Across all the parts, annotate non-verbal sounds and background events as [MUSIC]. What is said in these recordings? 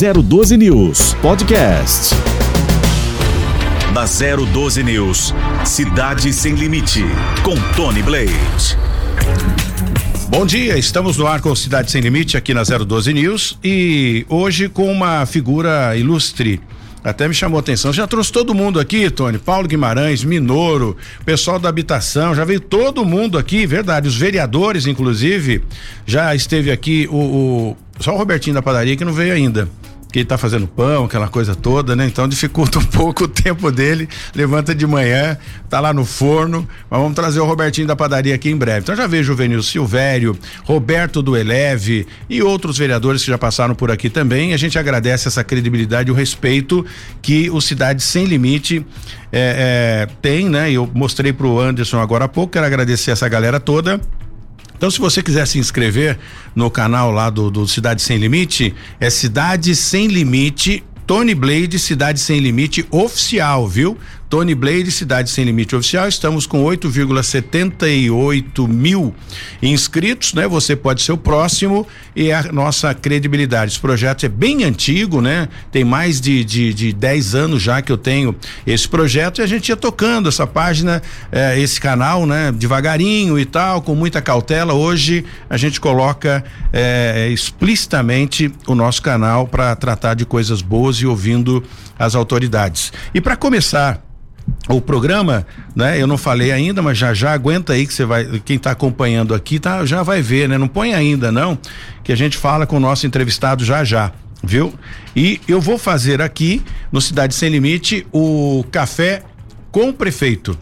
012 News Podcast. Na 012 News, Cidade Sem Limite, com Tony Blade. Bom dia, estamos no ar com Cidade Sem Limite aqui na 012 News e hoje com uma figura ilustre. Até me chamou a atenção. Já trouxe todo mundo aqui, Tony. Paulo Guimarães, Minoro, pessoal da habitação, já veio todo mundo aqui, verdade. Os vereadores, inclusive, já esteve aqui o, o só o Robertinho da padaria que não veio ainda que ele tá fazendo pão, aquela coisa toda, né? Então dificulta um pouco o tempo dele. Levanta de manhã, tá lá no forno. Mas vamos trazer o Robertinho da padaria aqui em breve. Então já vejo o Venil Silvério, Roberto do Eleve e outros vereadores que já passaram por aqui também. A gente agradece essa credibilidade e o respeito que o Cidade Sem Limite é, é, tem, né? Eu mostrei pro Anderson agora há pouco, quero agradecer essa galera toda. Então, se você quiser se inscrever no canal lá do, do Cidade Sem Limite, é Cidade Sem Limite Tony Blade Cidade Sem Limite oficial, viu? Tony Blade, Cidade Sem Limite Oficial, estamos com 8,78 mil inscritos, né? Você pode ser o próximo e a nossa credibilidade. Esse projeto é bem antigo, né? Tem mais de, de, de 10 anos já que eu tenho esse projeto e a gente ia tocando essa página, eh, esse canal, né? Devagarinho e tal, com muita cautela. Hoje a gente coloca eh, explicitamente o nosso canal para tratar de coisas boas e ouvindo as autoridades. E para começar, o programa, né? Eu não falei ainda, mas já já aguenta aí que você vai, quem está acompanhando aqui, tá, já vai ver, né? Não põe ainda não, que a gente fala com o nosso entrevistado já já, viu? E eu vou fazer aqui no Cidade Sem Limite o café com o prefeito.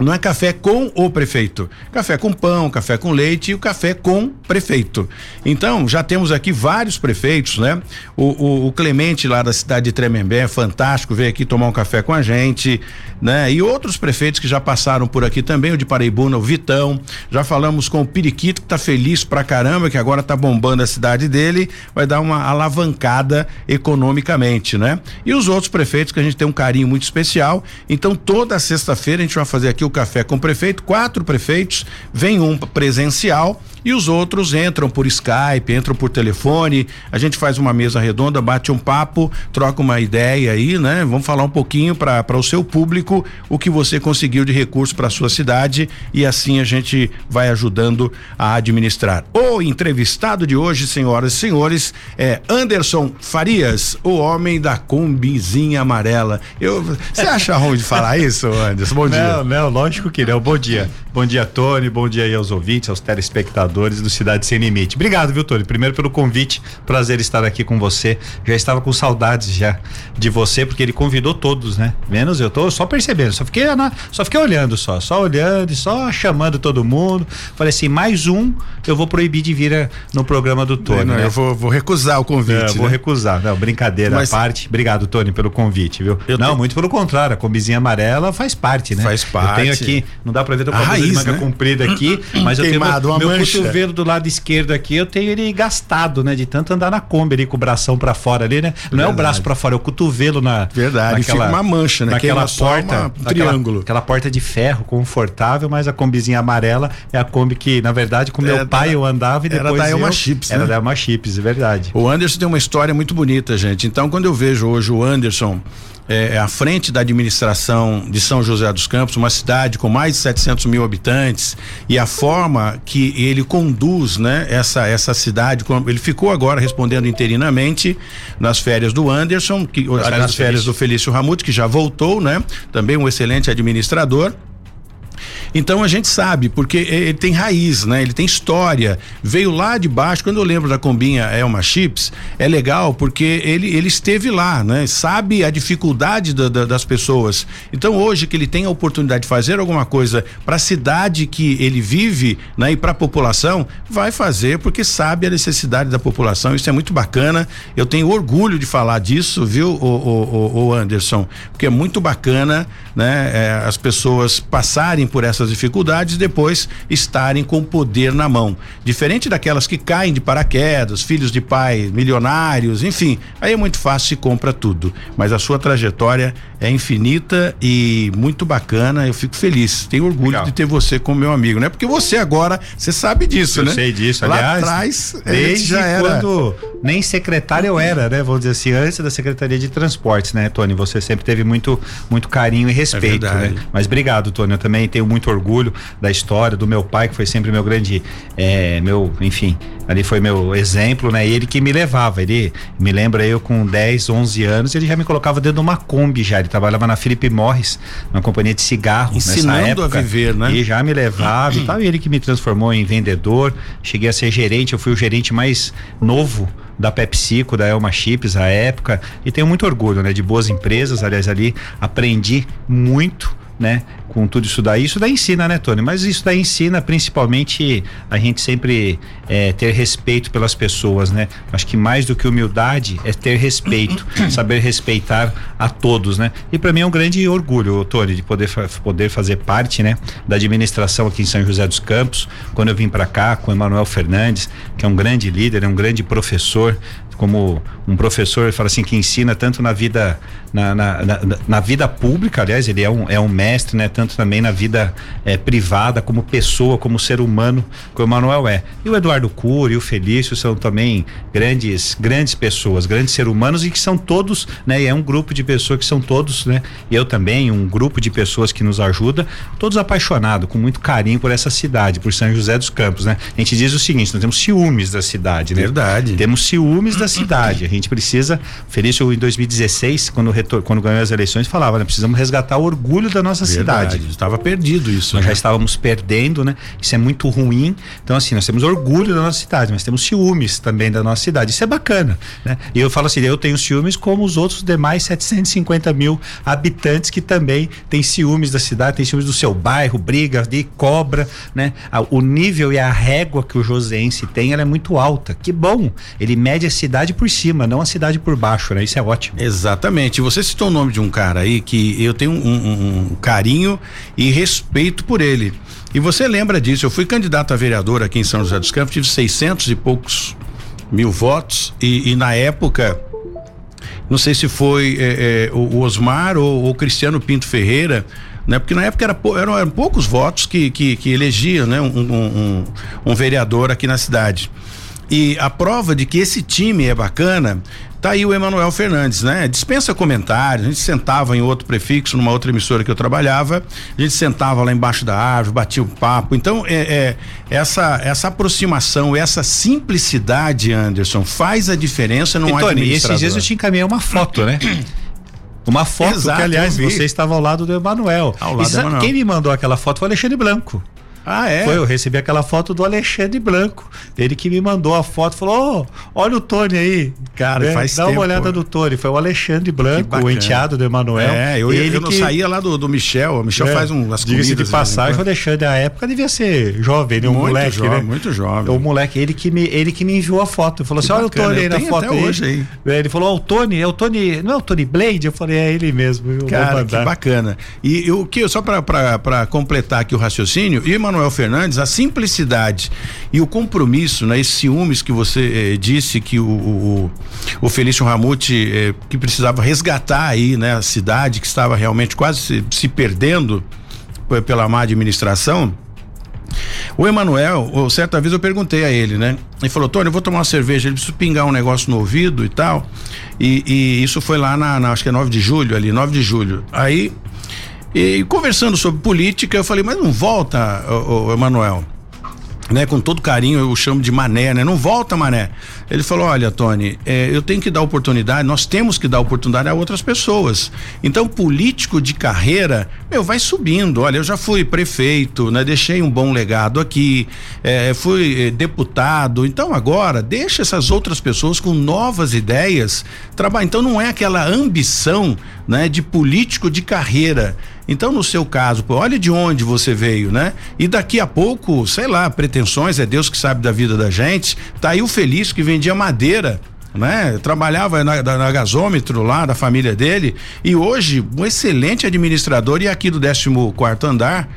Não é café com o prefeito. Café com pão, café com leite e o café com prefeito. Então, já temos aqui vários prefeitos, né? O, o, o Clemente lá da cidade de Tremembé, é fantástico, veio aqui tomar um café com a gente, né? E outros prefeitos que já passaram por aqui também, o de Paraibuna, o Vitão. Já falamos com o Periquito, que tá feliz pra caramba, que agora tá bombando a cidade dele, vai dar uma alavancada economicamente, né? E os outros prefeitos que a gente tem um carinho muito especial. Então, toda sexta-feira a gente vai fazer aqui o café com o prefeito, quatro prefeitos, vem um presencial e os outros entram por Skype, entram por telefone, a gente faz uma mesa redonda, bate um papo, troca uma ideia aí, né? Vamos falar um pouquinho para o seu público o que você conseguiu de recurso para sua cidade e assim a gente vai ajudando a administrar. O entrevistado de hoje, senhoras e senhores, é Anderson Farias, o homem da combizinha amarela. Eu, você acha ruim de falar isso, Anderson? Bom dia. Não, não, lógico que não. Bom dia. Bom dia, Tony. Bom dia aí aos ouvintes, aos telespectadores do Cidade Sem Limite. Obrigado, viu, Tony? Primeiro pelo convite. Prazer estar aqui com você. Já estava com saudades já de você, porque ele convidou todos, né? Menos eu tô só percebendo. Só fiquei, na, só fiquei olhando só, só olhando e só chamando todo mundo. Falei assim, mais um eu vou proibir de vir a, no programa do Tony. Não, né? Eu vou, vou, recusar o convite. Não, né? Vou recusar. Não, brincadeira Mas, à parte. Obrigado, Tony, pelo convite, viu? não, tenho... muito pelo contrário. A combizinha amarela faz parte, né? Faz parte. Eu tenho aqui, não dá pra ver, tô com a, a raiz, de manga né? comprida aqui, mas [CLEARS THROAT] Queimado, eu tenho meu, meu cotovelo do lado esquerdo aqui, eu tenho ele gastado, né? De tanto andar na Kombi ali com o bração pra fora ali, né? Não Verdade. é o braço pra fora, é o cotovelo na. Verdade, naquela, fica uma mancha, né? Naquela porta. um triângulo. Aquela, aquela porta de ferro confortável, mas a combizinha amarela é a Kombi que, na verdade, com é, meu pai eu andava e depois. Era da Elma Chips, Era né? da Elma Chips, é verdade. O Anderson tem uma história muito bonita, gente. Então, quando eu vejo hoje o Anderson é, é, à frente da administração de São José dos Campos, uma cidade com mais de 700 mil habitantes, e a forma que ele conduz, né, essa essa cidade, ele ficou agora respondendo interinamente nas férias do Anderson, que nas, nas férias do Felício Ramute, que já voltou, né, também um excelente administrador. Então a gente sabe, porque ele tem raiz, né? Ele tem história. Veio lá de baixo, quando eu lembro da combinha Elma Chips, é legal porque ele, ele esteve lá, né? Sabe a dificuldade da, da, das pessoas. Então hoje que ele tem a oportunidade de fazer alguma coisa para a cidade que ele vive, né? E para a população, vai fazer porque sabe a necessidade da população. Isso é muito bacana. Eu tenho orgulho de falar disso, viu, o, o, o Anderson? Porque é muito bacana, né? É, as pessoas passarem por essas dificuldades e depois estarem com o poder na mão. Diferente daquelas que caem de paraquedas, filhos de pai milionários, enfim, aí é muito fácil se compra tudo. Mas a sua trajetória é infinita e muito bacana. Eu fico feliz. Tenho orgulho Legal. de ter você como meu amigo, né? Porque você agora, você sabe disso, eu né? Eu sei disso. Lá Aliás, atrás, desde já era... quando nem secretário eu era, né? Vamos dizer assim, antes da Secretaria de Transportes, né, Tony? Você sempre teve muito, muito carinho e respeito, é né? Mas obrigado, Tony. Eu também tenho muito orgulho da história do meu pai, que foi sempre meu grande, é, meu, enfim, ali foi meu exemplo, né? Ele que me levava, ele me lembra eu com 10, 11 anos, ele já me colocava dentro de uma Kombi já, ele trabalhava na Philip Morris, uma companhia de cigarro Ensinando nessa época. a viver, né? E já me levava e tal, e ele que me transformou em vendedor, cheguei a ser gerente, eu fui o gerente mais novo da PepsiCo, da Elma Chips, à época, e tenho muito orgulho, né, de boas empresas, aliás, ali aprendi muito né? Com tudo isso daí, isso daí ensina, né, Tony? Mas isso daí ensina principalmente a gente sempre é, ter respeito pelas pessoas, né? Acho que mais do que humildade é ter respeito, [COUGHS] saber respeitar a todos, né? E para mim é um grande orgulho, Tony, de poder, poder fazer parte, né? Da administração aqui em São José dos Campos, quando eu vim para cá com o Emanuel Fernandes, que é um grande líder, é um grande professor, como um professor fala assim que ensina tanto na vida na, na, na, na, vida pública, aliás, ele é um, é um mestre, né? Tanto também na vida é, privada, como pessoa, como ser humano, que o Emanuel é. E o Eduardo Cury e o Felício são também grandes, grandes pessoas, grandes seres humanos e que são todos, né? E é um grupo de pessoas que são todos, né? E eu também, um grupo de pessoas que nos ajuda, todos apaixonados, com muito carinho por essa cidade, por São José dos Campos, né? A gente diz o seguinte, nós temos ciúmes da cidade, né? Verdade. Temos ciúmes da cidade. A gente precisa, Felício em 2016, quando retor, quando ganhou as eleições, falava, né? Precisamos resgatar o orgulho da nossa Verdade, cidade. Estava perdido isso. Nós né? já estávamos perdendo, né? Isso é muito ruim. Então, assim, nós temos orgulho da nossa cidade, mas temos ciúmes também da nossa cidade. Isso é bacana, né? E eu falo assim, eu tenho ciúmes como os outros demais 750 mil habitantes que também têm ciúmes da cidade, têm ciúmes do seu bairro, briga de cobra, né? O nível e a régua que o joseense tem, ela é muito alta. Que bom! Ele mede a cidade por cima, não a cidade por baixo, né? Isso é ótimo. Exatamente. Você citou o nome de um cara aí que eu tenho um, um, um carinho e respeito por ele. E você lembra disso? Eu fui candidato a vereador aqui em São José dos Campos, tive 600 e poucos mil votos e, e na época não sei se foi é, é, o Osmar ou o Cristiano Pinto Ferreira, né? Porque na época era, eram, eram poucos votos que, que, que elegiam, né? Um, um, um, um vereador aqui na cidade. E a prova de que esse time é bacana Tá aí o Emanuel Fernandes, né? Dispensa comentários. A gente sentava em outro prefixo, numa outra emissora que eu trabalhava. A gente sentava lá embaixo da árvore, batia um papo. Então, é, é essa, essa aproximação, essa simplicidade, Anderson, faz a diferença no Tony, esses dias eu te encaminhei uma foto, né? Uma foto Exato, que, aliás, você estava ao lado do Emanuel. Ao lado do Emanuel. Quem me mandou aquela foto foi o Alexandre Branco. Ah, é? Foi, eu recebi aquela foto do Alexandre Branco. Ele que me mandou a foto, falou: oh, olha o Tony aí. Cara, é, faz Dá tempo. uma olhada no Tony. Foi o Alexandre Branco, o enteado do Emanuel. É, eu, ele eu não que... saía lá do, do Michel. O Michel é, faz um, as comidas. de passagem, o Alexandre, na época, devia ser jovem, né? Um muito moleque, jovem, né? Muito jovem. O moleque, ele que me, ele que me enviou a foto. Ele falou que assim: olha o Tony aí na foto até aí. Hoje aí. É, ele falou: oh, o Tony, é o Tony, não é o Tony Blade? Eu falei: é ele mesmo. Cara, que bacana. E o que, só para completar aqui o raciocínio, e o Emanuel Fernandes, assim simplicidade e o compromisso, né, esses ciúmes que você eh, disse que o, o, o Felício Ramute eh, que precisava resgatar aí, né, a cidade que estava realmente quase se, se perdendo pela má administração. O Emanuel, certa vez eu perguntei a ele, né? Ele falou, Tony, eu vou tomar uma cerveja, ele precisa pingar um negócio no ouvido e tal. E, e isso foi lá na, na, acho que é 9 de julho ali, 9 de julho. Aí e conversando sobre política, eu falei, mas não volta, o, Emanuel. Né, com todo carinho eu chamo de Mané, né? Não volta, Mané. Ele falou: Olha, Tony, é, eu tenho que dar oportunidade, nós temos que dar oportunidade a outras pessoas. Então, político de carreira, meu, vai subindo. Olha, eu já fui prefeito, né? Deixei um bom legado aqui, é, fui é, deputado. Então, agora, deixa essas outras pessoas com novas ideias trabalhar. Então, não é aquela ambição, né? De político de carreira. Então, no seu caso, pô, olha de onde você veio, né? E daqui a pouco, sei lá, pretensões, é Deus que sabe da vida da gente. Tá aí o feliz que vendia madeira né? Trabalhava na, na, gasômetro lá da família dele e hoje um excelente administrador e aqui do 14 quarto andar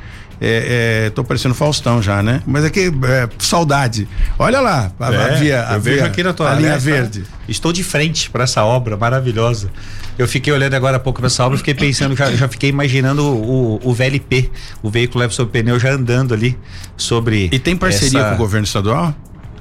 É, é, tô parecendo Faustão já, né? Mas é que é, saudade. Olha lá, a, é, a via, a via, aqui na tua a linha verde. Estou de frente para essa obra maravilhosa. Eu fiquei olhando agora há pouco para essa obra, fiquei pensando, já, já fiquei imaginando o, o VLP, o veículo leve sobre pneu já andando ali sobre. E tem parceria essa... com o governo estadual?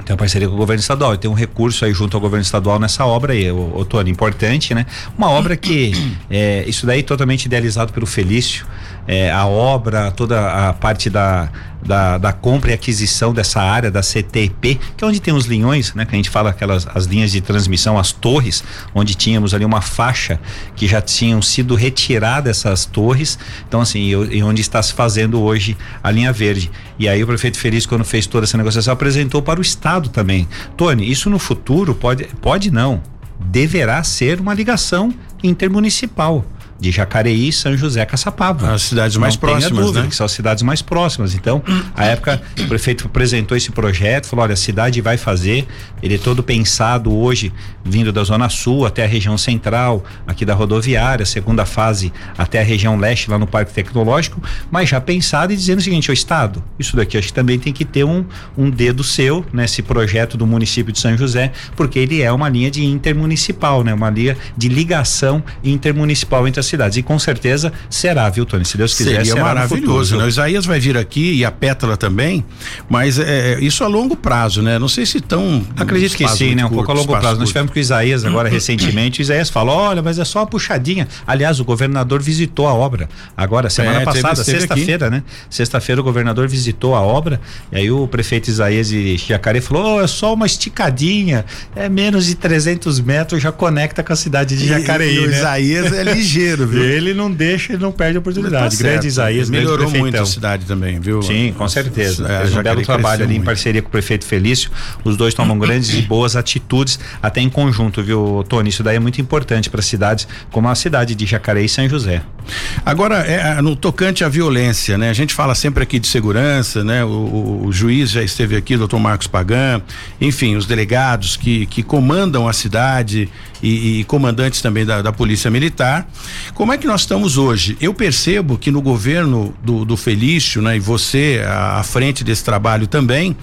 Tem uma parceria com o governo estadual. Tem um recurso aí junto ao governo estadual nessa obra aí, o, o Tony, importante, né? Uma obra que é, isso daí totalmente idealizado pelo Felício. É, a obra, toda a parte da, da, da, compra e aquisição dessa área da CTP, que é onde tem os linhões, né? Que a gente fala aquelas as linhas de transmissão, as torres, onde tínhamos ali uma faixa que já tinham sido retiradas essas torres. Então, assim, e onde está se fazendo hoje a linha verde. E aí o prefeito Feliz, quando fez toda essa negociação, apresentou para o Estado também. Tony, isso no futuro pode, pode não, deverá ser uma ligação intermunicipal de Jacareí, São José, Caçapava. As cidades mais Não próximas, dúvida, né? Que são as cidades mais próximas. Então, a época, o prefeito apresentou esse projeto, falou: olha, a cidade vai fazer, ele é todo pensado hoje, vindo da Zona Sul até a região central, aqui da rodoviária, segunda fase até a região leste, lá no Parque Tecnológico, mas já pensado e dizendo o seguinte: o Estado, isso daqui acho que também tem que ter um, um dedo seu nesse projeto do município de São José, porque ele é uma linha de intermunicipal, né? Uma linha de ligação intermunicipal entre as cidades. E com certeza será, viu, Tony? Se Deus quiser, Seria será maravilhoso. Né? O Isaías vai vir aqui e a Pétala também, mas é, isso a longo prazo, né? Não sei se tão. Acredito que sim, né? Um pouco a longo prazo. Curto. Nós tivemos com o Isaías agora [CLEARS THROAT] recentemente. O Isaías falou: olha, mas é só uma puxadinha. Aliás, o governador visitou a obra agora, semana é, passada, sexta-feira, né? Sexta-feira o governador visitou a obra. E aí o prefeito Isaías de Jacareí falou: oh, é só uma esticadinha, é menos de 300 metros, já conecta com a cidade de Jacareí. E, e o né? Isaías é [LAUGHS] ligeiro, viu? Ele não deixa, ele não perde a oportunidade. Tá grande Isaías, melhorou grande muito a cidade também, viu? Sim, com certeza. É, Fez um belo trabalho ali muito. em parceria com o prefeito Felício. Os dois tomam grandes e boas atitudes, até em conjunto, viu, Tony? Isso daí é muito importante para cidades como a cidade de Jacareí e São José. Agora, é, no tocante à violência, né? A gente fala sempre aqui de segurança, né? O, o, o juiz já esteve aqui, doutor Marcos Pagan, enfim, os delegados que, que comandam a cidade e, e comandantes também da, da, Polícia Militar. Como é que nós estamos hoje? Eu percebo que no governo do, do Felício, né, e você à, frente desse trabalho também,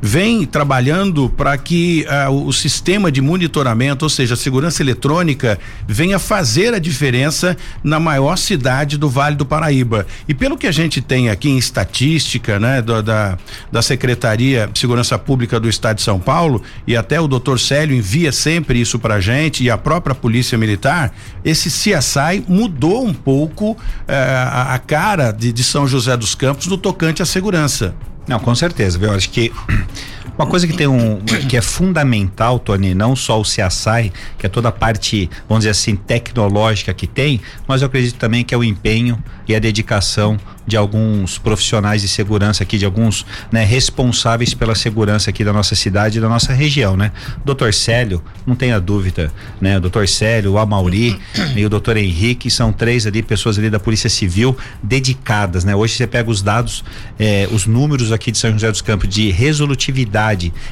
vem trabalhando para que uh, o sistema de monitoramento, ou seja, a segurança eletrônica, venha fazer a diferença na maior cidade do Vale do Paraíba. E pelo que a gente tem aqui em estatística, né, da, da, da Secretaria de Segurança Pública do Estado de São Paulo, e até o doutor Célio envia sempre isso para gente e a própria Polícia Militar, esse CSI mudou um pouco eh, a, a, cara de, de São José dos Campos no tocante à segurança. Não, com certeza, viu? Acho que uma coisa que tem um que é fundamental, Tony, não só o CSI, que é toda a parte, vamos dizer assim, tecnológica que tem, mas eu acredito também que é o empenho e a dedicação de alguns profissionais de segurança aqui, de alguns né, responsáveis pela segurança aqui da nossa cidade e da nossa região, né? Doutor Célio, não tenha dúvida, né? O doutor Célio, o Amauri e o doutor Henrique são três ali, pessoas ali da Polícia Civil dedicadas, né? Hoje você pega os dados, eh, os números aqui de São José dos Campos de resolutividade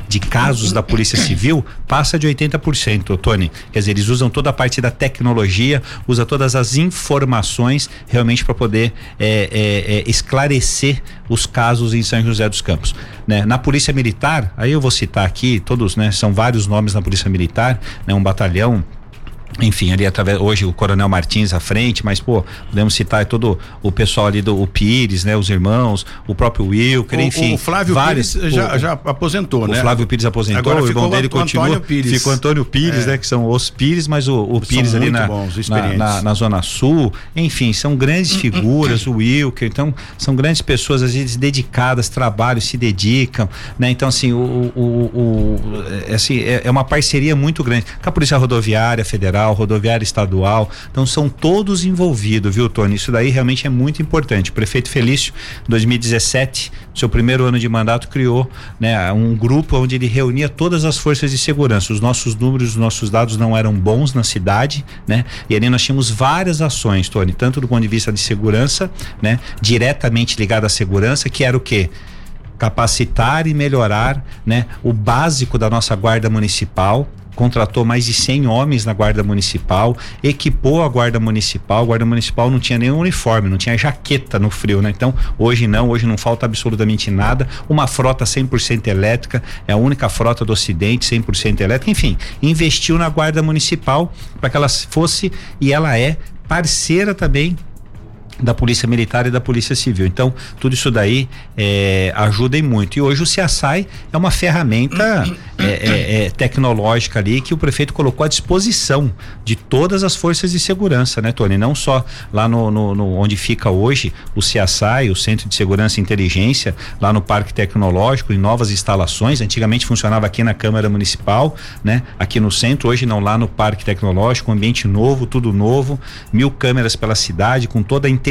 de casos da Polícia Civil passa de 80%, Tony. Quer dizer, eles usam toda a parte da tecnologia, usa todas as informações realmente para poder eh, eh, é, esclarecer os casos em São José dos Campos. Né? Na Polícia Militar, aí eu vou citar aqui, todos, né? São vários nomes na Polícia Militar, né? Um batalhão enfim, ali através hoje o Coronel Martins à frente, mas pô, podemos citar todo o pessoal ali do o Pires, né, os irmãos, o próprio Wilker, enfim. O Flávio vários, Pires já, o, já aposentou, o né? O Flávio Pires aposentou, Agora o irmão dele continua. Antônio Pires. Ficou Antônio Pires, é. né, que são os Pires, mas o, o Pires ali na, bons, na, na, na, Zona Sul, enfim, são grandes figuras, o Wilker, então são grandes pessoas às vezes dedicadas, trabalham, se dedicam, né? Então assim, o, o, o é, assim, é, é uma parceria muito grande com a Polícia Rodoviária Federal, Rodoviária Estadual estadual. Então são todos envolvidos, viu, Tony? Isso daí realmente é muito importante. O prefeito Felício, 2017, seu primeiro ano de mandato, criou né, um grupo onde ele reunia todas as forças de segurança. Os nossos números, os nossos dados não eram bons na cidade, né? E ali nós tínhamos várias ações, Tony, tanto do ponto de vista de segurança, né? Diretamente ligado à segurança, que era o quê? capacitar e melhorar né, o básico da nossa guarda municipal, contratou mais de 100 homens na Guarda Municipal, equipou a Guarda Municipal. A Guarda Municipal não tinha nenhum uniforme, não tinha jaqueta no frio, né? Então, hoje não, hoje não falta absolutamente nada. Uma frota 100% elétrica, é a única frota do Ocidente 100% elétrica. Enfim, investiu na Guarda Municipal para que ela fosse e ela é parceira também da Polícia Militar e da Polícia Civil. Então, tudo isso daí é, ajuda e muito. E hoje o CIASAI é uma ferramenta é, é, é, tecnológica ali que o prefeito colocou à disposição de todas as forças de segurança, né, Tony? Não só lá no, no, no onde fica hoje o CIASAI, o Centro de Segurança e Inteligência, lá no Parque Tecnológico, em novas instalações. Antigamente funcionava aqui na Câmara Municipal, né? Aqui no centro, hoje não lá no Parque Tecnológico, um ambiente novo, tudo novo, mil câmeras pela cidade, com toda a inteligência,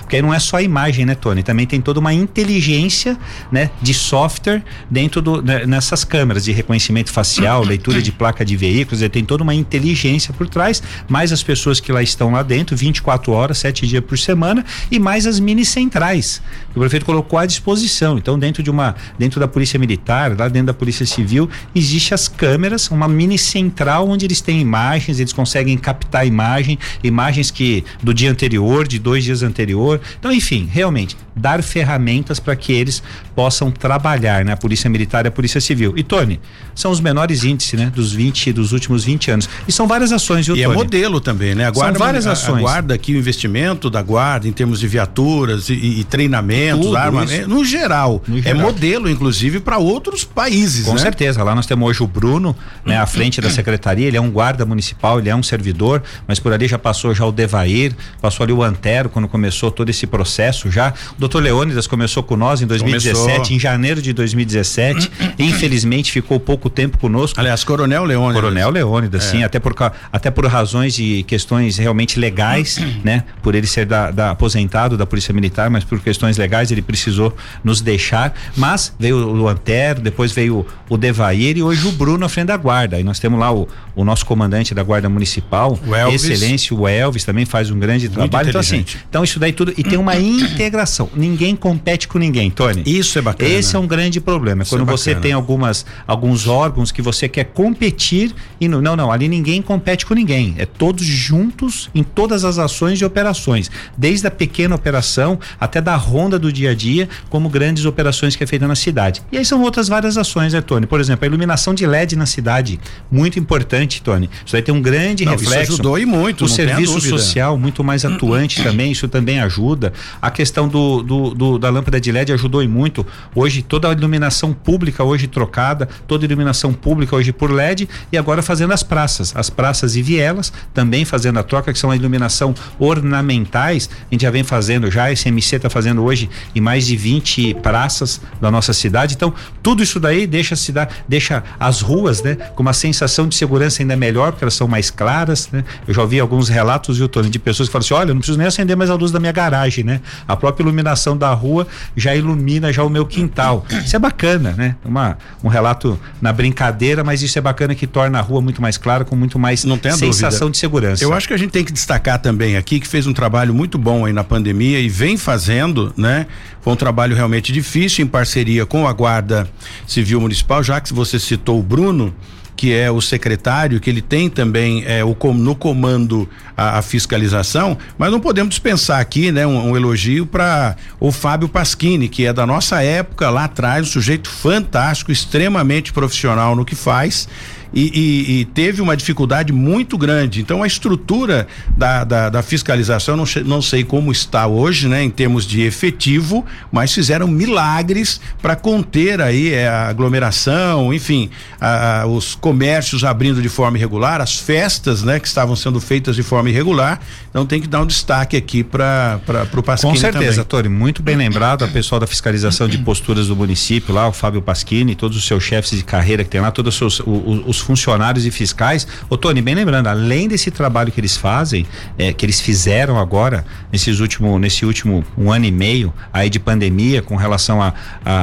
porque aí não é só a imagem, né, Tony? Também tem toda uma inteligência, né, de software dentro do né, nessas câmeras de reconhecimento facial, [COUGHS] leitura de placa de veículos, ele tem toda uma inteligência por trás, mais as pessoas que lá estão lá dentro, 24 horas, sete dias por semana, e mais as mini centrais que o prefeito colocou à disposição. Então, dentro de uma, dentro da polícia militar, lá dentro da polícia civil, existe as câmeras, uma mini central onde eles têm imagens, eles conseguem captar imagem, imagens que do dia anterior, de de dois dias anterior. Então, enfim, realmente, dar ferramentas para que eles possam trabalhar, né? A Polícia Militar e a Polícia Civil. E Tony, são os menores índices, né? Dos 20, dos últimos 20 anos. E são várias ações, viu, e é Tony? é modelo também, né? A guarda, são várias a, ações. A guarda aqui, o investimento da guarda em termos de viaturas e, e treinamentos, Tudo armamento, no geral, No É geral. modelo, inclusive, para outros países, Com né? certeza. Lá nós temos hoje o Bruno, né, à frente da secretaria. Ele é um guarda municipal, ele é um servidor, mas por ali já passou já o Devair, passou ali o Antero quando começou todo esse processo já. O doutor Leônidas começou com nós em 2017, Começou. em janeiro de 2017. [COUGHS] Infelizmente ficou pouco tempo conosco. Aliás, Coronel Leone. Coronel Leônidas, É. sim, até por, até por razões de questões realmente legais, [COUGHS] né? Por ele ser da, da- aposentado da Polícia Militar, mas por questões legais ele precisou nos deixar. Mas veio o Antero, depois veio o Devair e hoje o Bruno à frente da guarda. E nós temos lá o, o nosso comandante da Guarda Municipal, O Elvis. excelência, o Elvis também faz um grande trabalho. Então, assim, então isso daí tudo. E tem uma [COUGHS] integração. Ninguém compete com ninguém, Tony. Isso é bacana. Esse é um grande problema. Isso quando é você tem algumas alguns órgãos que você quer competir e não, não, não, ali ninguém compete com ninguém. É todos juntos em todas as ações e operações, desde a pequena operação até da ronda do dia a dia, como grandes operações que é feita na cidade. E aí são outras várias ações, né, Tony? Por exemplo, a iluminação de LED na cidade, muito importante, Tony. Isso aí tem um grande Não, isso reflexo. ajudou e muito, O serviço social muito mais atuante também, isso também ajuda. A questão do, do, do- da lâmpada de LED ajudou e muito. Hoje toda a iluminação pública hoje trocada, toda a iluminação pública hoje por LED e agora fazendo as praças, as praças e vielas também fazendo a troca que são a iluminação ornamentais. A gente já vem fazendo já, esse MC está fazendo hoje em mais de 20 praças da nossa cidade. Então, tudo isso daí deixa a cidade, deixa as ruas, né, com uma sensação de segurança ainda melhor, porque elas são mais claras, né? Eu já ouvi alguns relatos, viu, Tony, de pessoas que falam assim: olha, não preciso nem acender mais a luz da minha garagem, né? A própria iluminação da rua já ilumina já o meu quintal. Isso é bacana, né? Uma, um relato na brincadeira, mas isso é bacana que torna a rua muito mais clara, com muito mais sensação dúvida. de segurança. Eu acho que a gente tem que destacar também aqui que fez um trabalho muito bom aí na pandemia e vem fazendo, né? Foi um trabalho realmente difícil em parceria com a Guarda Civil Municipal, já que você citou o Bruno, que é o secretário, que ele tem também é, o, no comando a, a fiscalização, mas não podemos dispensar aqui, né, um, um elogio para o Fábio Pasquini, que é da nossa época lá atrás, um sujeito fantástico, extremamente profissional no que faz. E, e- e teve uma dificuldade muito grande. Então, a estrutura da, da, da fiscalização, não, não sei como está hoje, né, em termos de efetivo, mas fizeram milagres para conter aí é, a aglomeração, enfim, a- a- os comércios abrindo de forma irregular, as festas, né, que estavam sendo feitas de forma irregular. Então, tem que dar um destaque aqui para o Pasquini Com certeza. Tori, muito bem lembrado, a pessoal da fiscalização de posturas do município lá, o Fábio Pasquini, todos os seus chefes de carreira que tem lá, todos os, seus, o- o- os funcionários e fiscais. Ô Tony, bem lembrando, além desse trabalho que eles fazem, é, que eles fizeram agora, nesses último, nesse último um ano e meio aí de pandemia, com relação a, a,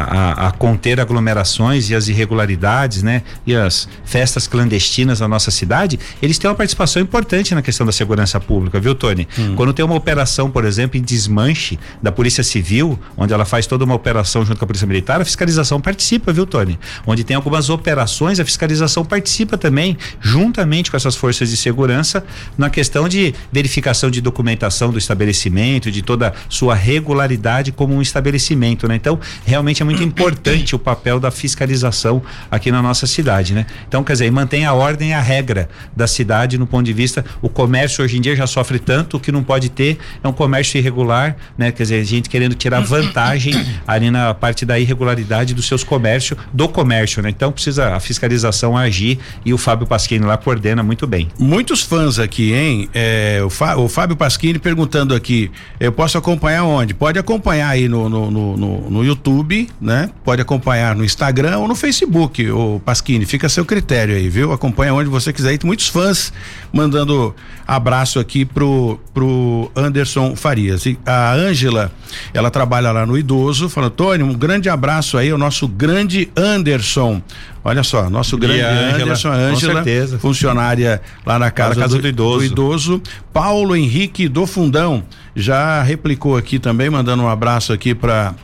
a- a conter aglomerações e as irregularidades, né? E as festas clandestinas da nossa cidade, eles têm uma participação importante na questão da segurança pública, viu, Tony? Quando tem uma operação, por exemplo, em desmanche da Polícia Civil, onde ela faz toda uma operação junto com a Polícia Militar, a fiscalização participa, viu, Tony? Onde tem algumas operações, a fiscalização participa participa também, juntamente com essas forças de segurança, na questão de verificação de documentação do estabelecimento, de toda a sua regularidade como um estabelecimento, né? Então, realmente é muito [CLEARS THROAT] importante o papel da fiscalização aqui na nossa cidade, né? Então, quer dizer, mantém a ordem e a regra da cidade no ponto de vista, o comércio hoje em dia já sofre tanto, o que não pode ter é um comércio irregular, né? Quer dizer, gente querendo tirar [CLEARS THROAT] vantagem ali na parte da irregularidade dos seus comércios, do comércio, né? Então precisa a fiscalização agir e o Fábio Pasquini lá coordena muito bem. Muitos fãs aqui, hein? É, o, Fá, o, Fábio Pasquini perguntando aqui, eu posso acompanhar onde? Pode acompanhar aí no, no, no, no, YouTube, né? Pode acompanhar no Instagram ou no Facebook, o Pasquini, fica a seu critério aí, viu? Acompanha onde você quiser. E muitos fãs mandando abraço aqui pro, pro Anderson Farias. E a Ângela, ela trabalha lá no idoso, falando, Tony, um grande abraço aí ao nosso grande Anderson. Olha só, nosso grande Angela, Anderson Ângela, funcionária lá na casa, casa do, do, idoso. do, idoso. Paulo Henrique do Fundão já replicou aqui também, mandando um abraço aqui para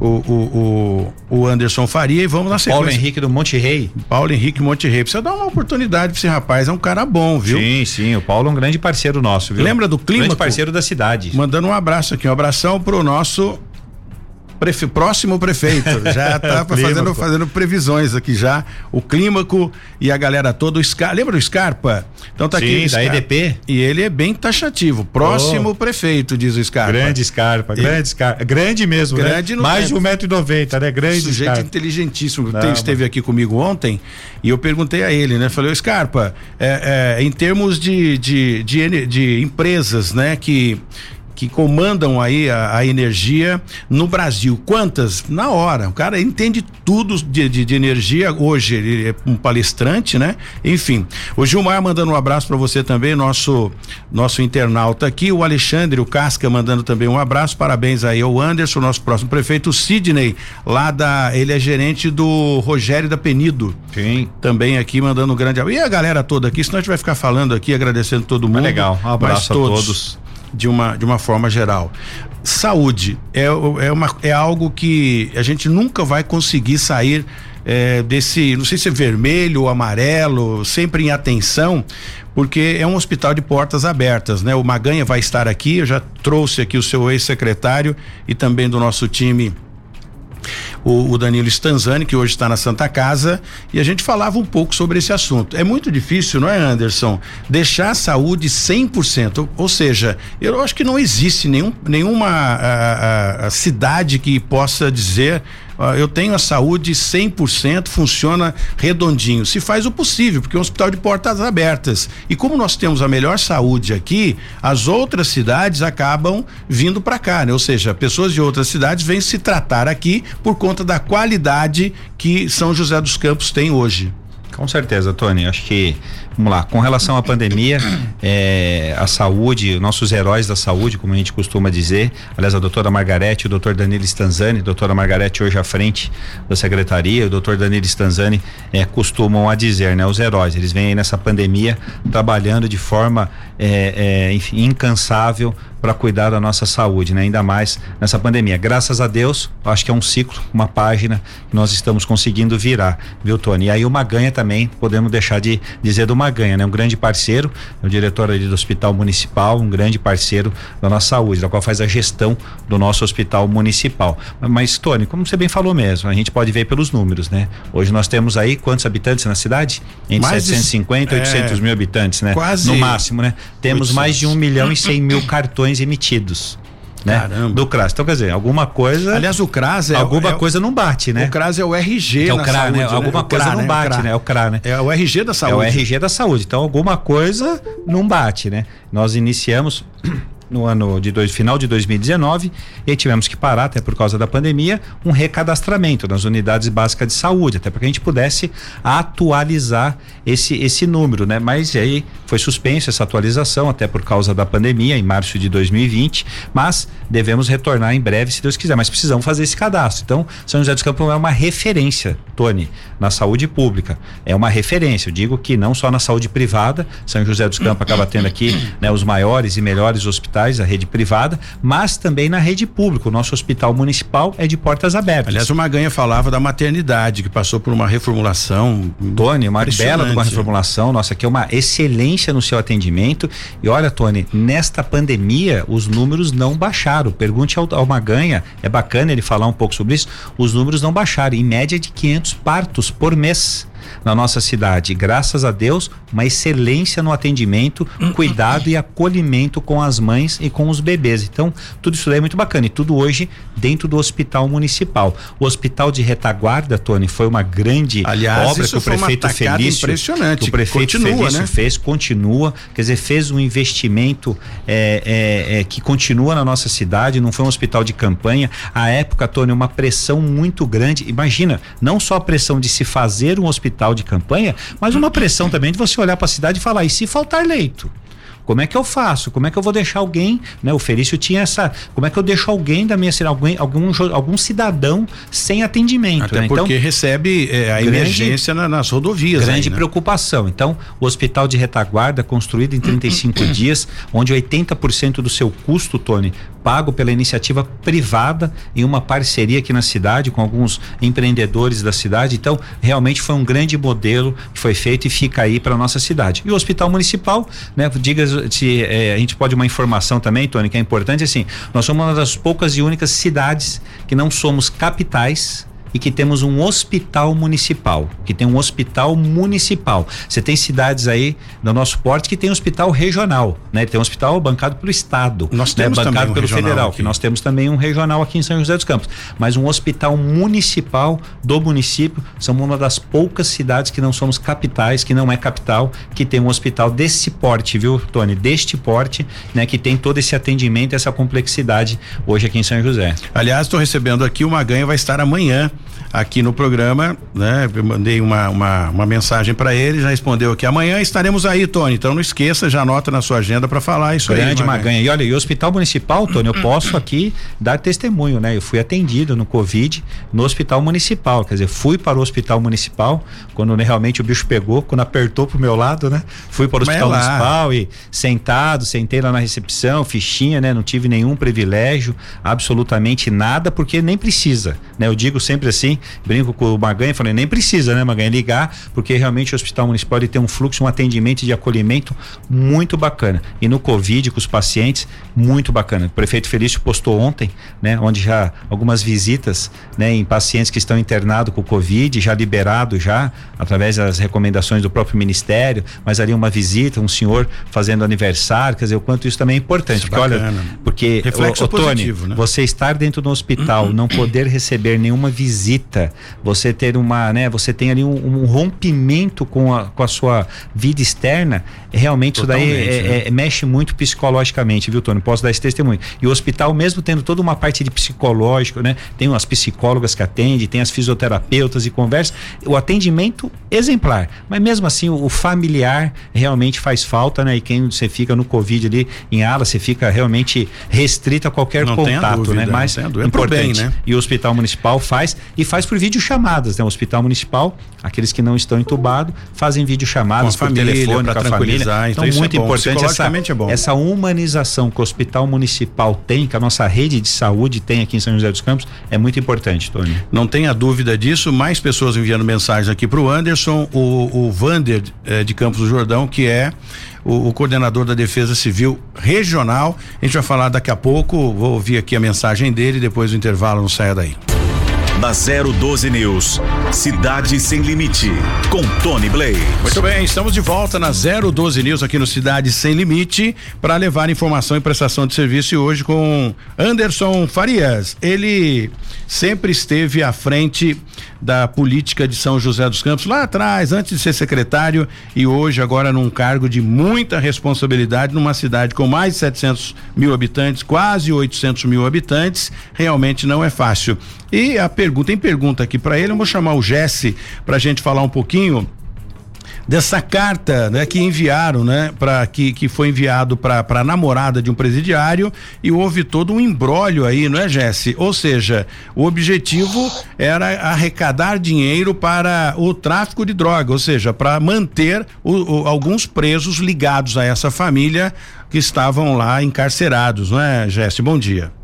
o, o, o, o, Anderson Faria e vamos na sequência. Paulo Henrique do Monte Rei. Paulo Henrique Monte Rei. Precisa dar uma oportunidade pra esse rapaz, é um cara bom, viu? Sim, sim, o Paulo é um grande parceiro nosso, viu? Lembra do clima? Grande parceiro da cidade. Mandando um abraço aqui, um abração pro nosso prefe, próximo prefeito. [LAUGHS] Já tá fazendo, fazendo previsões aqui já. O Clímaco e a galera toda. O Scar, lembra do Scarpa? Então tá Sim, aqui. da EDP. E ele é bem taxativo. Próximo oh, prefeito, diz o Scarpa. Grande Scarpa, grande Scarpa. Grande mesmo, né? grande né? Mais de um metro e noventa, né? Grande Sujeito Scarpa. inteligentíssimo. Não, esteve aqui comigo ontem e eu perguntei a ele, né? Falei, Scarpa, é, é, em termos de, de, de, de empresas, né? Que que comandam aí a, a, energia no Brasil. Quantas? Na hora. O cara entende tudo de, de, de, energia. Hoje ele é um palestrante, né? Enfim. O Gilmar mandando um abraço para você também, nosso nosso internauta aqui. O Alexandre, o Casca mandando também um abraço. Parabéns aí ao Anderson, nosso próximo prefeito. O Sidney, lá da. Ele é gerente do Rogério da Penido. Sim. Também aqui mandando um grande abraço. E a galera toda aqui, senão a gente vai ficar falando aqui, agradecendo todo mundo. É legal. Um abraço a todos. todos de uma, de uma forma geral. Saúde é, é, uma, é algo que a gente nunca vai conseguir sair é, desse, não sei se é vermelho ou amarelo, sempre em atenção, porque é um hospital de portas abertas, né? O Maganha vai estar aqui, eu já trouxe aqui o seu ex-secretário e também do nosso time o, o Danilo Stanzani, que hoje está na Santa Casa, e a gente falava um pouco sobre esse assunto. É muito difícil, não é, Anderson? Deixar a saúde 100%, ou seja, eu acho que não existe nenhum, nenhuma a, a, a cidade que possa dizer eu tenho a saúde 100%, funciona redondinho. Se faz o possível, porque é um hospital de portas abertas. E como nós temos a melhor saúde aqui, as outras cidades acabam vindo para cá, né? Ou seja, pessoas de outras cidades vêm se tratar aqui por conta da qualidade que São José dos Campos tem hoje. Com certeza, Tony. Acho que, vamos lá, com relação à pandemia, é, a saúde, nossos heróis da saúde, como a gente costuma dizer, aliás, a doutora Margarete, o doutor Danilo Stanzani, doutora Margarete hoje à frente da secretaria, o doutor Danilo Stanzani é, costumam a dizer, né? Os heróis, eles vêm aí nessa pandemia trabalhando de forma, é, é enfim, incansável para cuidar da nossa saúde, né? Ainda mais nessa pandemia. Graças a Deus, acho que é um ciclo, uma página que nós estamos conseguindo virar, viu, Tony? E aí o Maganha também, podemos deixar de dizer do Maganha, né? Um grande parceiro, é o diretor ali do Hospital Municipal, um grande parceiro da nossa saúde, da qual faz a gestão do nosso Hospital Municipal. Mas, Tony, como você bem falou mesmo, a gente pode ver pelos números, né? Hoje nós temos aí quantos habitantes na cidade? Entre mais 750 e 800 é, mil habitantes, né? Quase. No máximo, né? Temos 800. mais de um milhão e cem mil [CLEARS THROAT] cartões emitidos. Né? Caramba. Do CRAS. Então, quer dizer, alguma coisa. Aliás, o CRAS é. Alguma é, coisa não bate, né? O CRAS é o RG. É o CRA, né? Alguma né? coisa CRA, não né? bate, né? É o CRA, né? É o RG da saúde. É o RG da saúde. Então, alguma coisa não bate, né? Nós iniciamos [CLEARS THROAT] no ano de dois, final de 2019 e tivemos que parar até por causa da pandemia um recadastramento nas unidades básicas de saúde até para que a gente pudesse atualizar esse esse número, né? Mas aí foi suspenso essa atualização até por causa da pandemia em março de 2020, mas devemos retornar em breve se Deus quiser, mas precisamos fazer esse cadastro. Então, São José dos Campos é uma referência, Tony, na saúde pública. É uma referência. Eu digo que não só na saúde privada, São José dos Campos acaba tendo aqui, [COUGHS] né, os maiores e melhores hospitais hospitais, a rede privada, mas também na rede pública. O nosso hospital municipal é de portas abertas. Aliás, o Maganha falava da maternidade, que passou por uma reformulação. Tony, uma bela de uma reformulação. Nossa, aqui é uma excelência no seu atendimento. E olha, Tony, nesta pandemia, os números não baixaram. Pergunte ao, ao Maganha, é bacana ele falar um pouco sobre isso. Os números não baixaram, em média de 500 partos por mês na nossa cidade. Graças a Deus, uma excelência no atendimento, cuidado e acolhimento com as mães e com os bebês. Então, tudo isso daí é muito bacana e tudo hoje dentro do hospital municipal. O hospital de retaguarda, Tony, foi uma grande Aliás, obra que o prefeito Felício, impressionante. o prefeito continua, Felício né? fez, continua, quer dizer, fez um investimento é, é, é, que continua na nossa cidade, não foi um hospital de campanha. A época, Tony, uma pressão muito grande. Imagina, não só a pressão de se fazer um hospital de campanha, mas uma pressão também de você olhar para a cidade e falar: e se faltar leito? Como é que eu faço? Como é que eu vou deixar alguém, né? O Felício tinha essa, como é que eu deixo alguém da minha cidade, alguém, algum, algum cidadão sem atendimento, Até né? porque então, recebe é, a grande, emergência na, nas rodovias. Grande aí, né? preocupação. Então, o hospital de retaguarda construído em 35 [COUGHS] dias, onde 80% do seu custo, Tony, pago pela iniciativa privada em uma parceria aqui na cidade com alguns empreendedores da cidade. Então, realmente foi um grande modelo que foi feito e fica aí para nossa cidade. E o Hospital Municipal, né, diga se é, a gente pode uma informação também, Tony, que é importante assim, nós somos uma das poucas e únicas cidades que não somos capitais e que temos um hospital municipal, que tem um hospital municipal. Você tem cidades aí no nosso porte que tem hospital regional, né? Tem um hospital bancado pelo estado, nós né? temos bancado um pelo federal, aqui. que nós temos também um regional aqui em São José dos Campos, mas um hospital municipal do município, somos uma das poucas cidades que não somos capitais, que não é capital, que tem um hospital desse porte, viu, Tony? Deste porte, né, que tem todo esse atendimento, essa complexidade hoje aqui em São José. Aliás, estou recebendo aqui uma ganha vai estar amanhã aqui no programa, né? Eu mandei uma, uma, uma mensagem para ele, já respondeu aqui. Amanhã estaremos aí, Tony. Então não esqueça, já anota na sua agenda para falar isso Grande aí. Grande Maganha. E olha, e o Hospital Municipal, Tony, eu posso aqui dar testemunho, né? Eu fui atendido no Covid no Hospital Municipal. Quer dizer, fui para o Hospital Municipal quando realmente o bicho pegou, quando apertou pro meu lado, né? Fui para o Hospital é Municipal e sentado, sentei lá na recepção, fichinha, né? Não tive nenhum privilégio, absolutamente nada, porque nem precisa, né? Eu digo sempre assim, brinco com o Maganha, falei, nem precisa, né, Maganha, ligar, porque realmente o Hospital Municipal ele tem um fluxo, um atendimento de acolhimento muito bacana. E no Covid, com os pacientes, muito bacana. O prefeito Felício postou ontem, né, onde já algumas visitas, né, em pacientes que estão internados com Covid, já liberado já, através das recomendações do próprio Ministério, mas ali uma visita, um senhor fazendo aniversário, quer dizer, o quanto isso também é importante. Isso porque, bacana. olha, porque, Reflexo o, o Tony, né? você estar dentro do hospital, não poder receber nenhuma visita, você ter uma, né, você tem ali um, um rompimento com a, com a sua vida externa, realmente Totalmente, isso daí é, né? é, mexe muito psicologicamente, viu, Tony? Posso dar esse testemunho. E o hospital, mesmo tendo toda uma parte de psicológico, né, tem as psicólogas que atendem, tem as fisioterapeutas e conversa, o atendimento exemplar. Mas mesmo assim, o, o familiar realmente faz falta, né? E quem você fica no Covid ali em ala, você fica realmente restrito a qualquer não contato, dúvida, né? Mas é importante. Bem, né? E o hospital municipal faz e faz por vídeo chamadas, né? O hospital municipal, aqueles que não estão entubados, fazem vídeo chamadas por família, telefone com a família. Então, Então, isso muito é importante essa, é bom. essa humanização que o hospital municipal tem, que a nossa rede de saúde tem aqui em São José dos Campos, é muito importante, Tony. Não tenha dúvida disso, mais pessoas enviando mensagens aqui para o Anderson, o, o Vander eh, de Campos do Jordão, que é o, o, coordenador da Defesa Civil Regional. A gente vai falar daqui a pouco, vou ouvir aqui a mensagem dele, depois do intervalo, não saia daí. Na 012 News, Cidade Sem Limite, com Tony Blaze. Muito bem, estamos de volta na 012 News aqui no Cidade Sem Limite para levar informação e prestação de serviço e hoje com Anderson Farias. Ele sempre esteve à frente da política de São José dos Campos lá atrás, antes de ser secretário e hoje agora num cargo de muita responsabilidade numa cidade com mais de 700 mil habitantes, quase 800 mil habitantes, realmente não é fácil. E a pergunta, tem pergunta aqui para ele, eu vou chamar o Jesse para a gente falar um pouquinho dessa carta, né, que enviaram, né, para que que foi enviado para para namorada de um presidiário e houve todo um embrólio aí, não é, Jesse? Ou seja, o objetivo era arrecadar dinheiro para o tráfico de droga, ou seja, para manter o, o, alguns presos ligados a essa família que estavam lá encarcerados, não é, Jesse? Bom dia.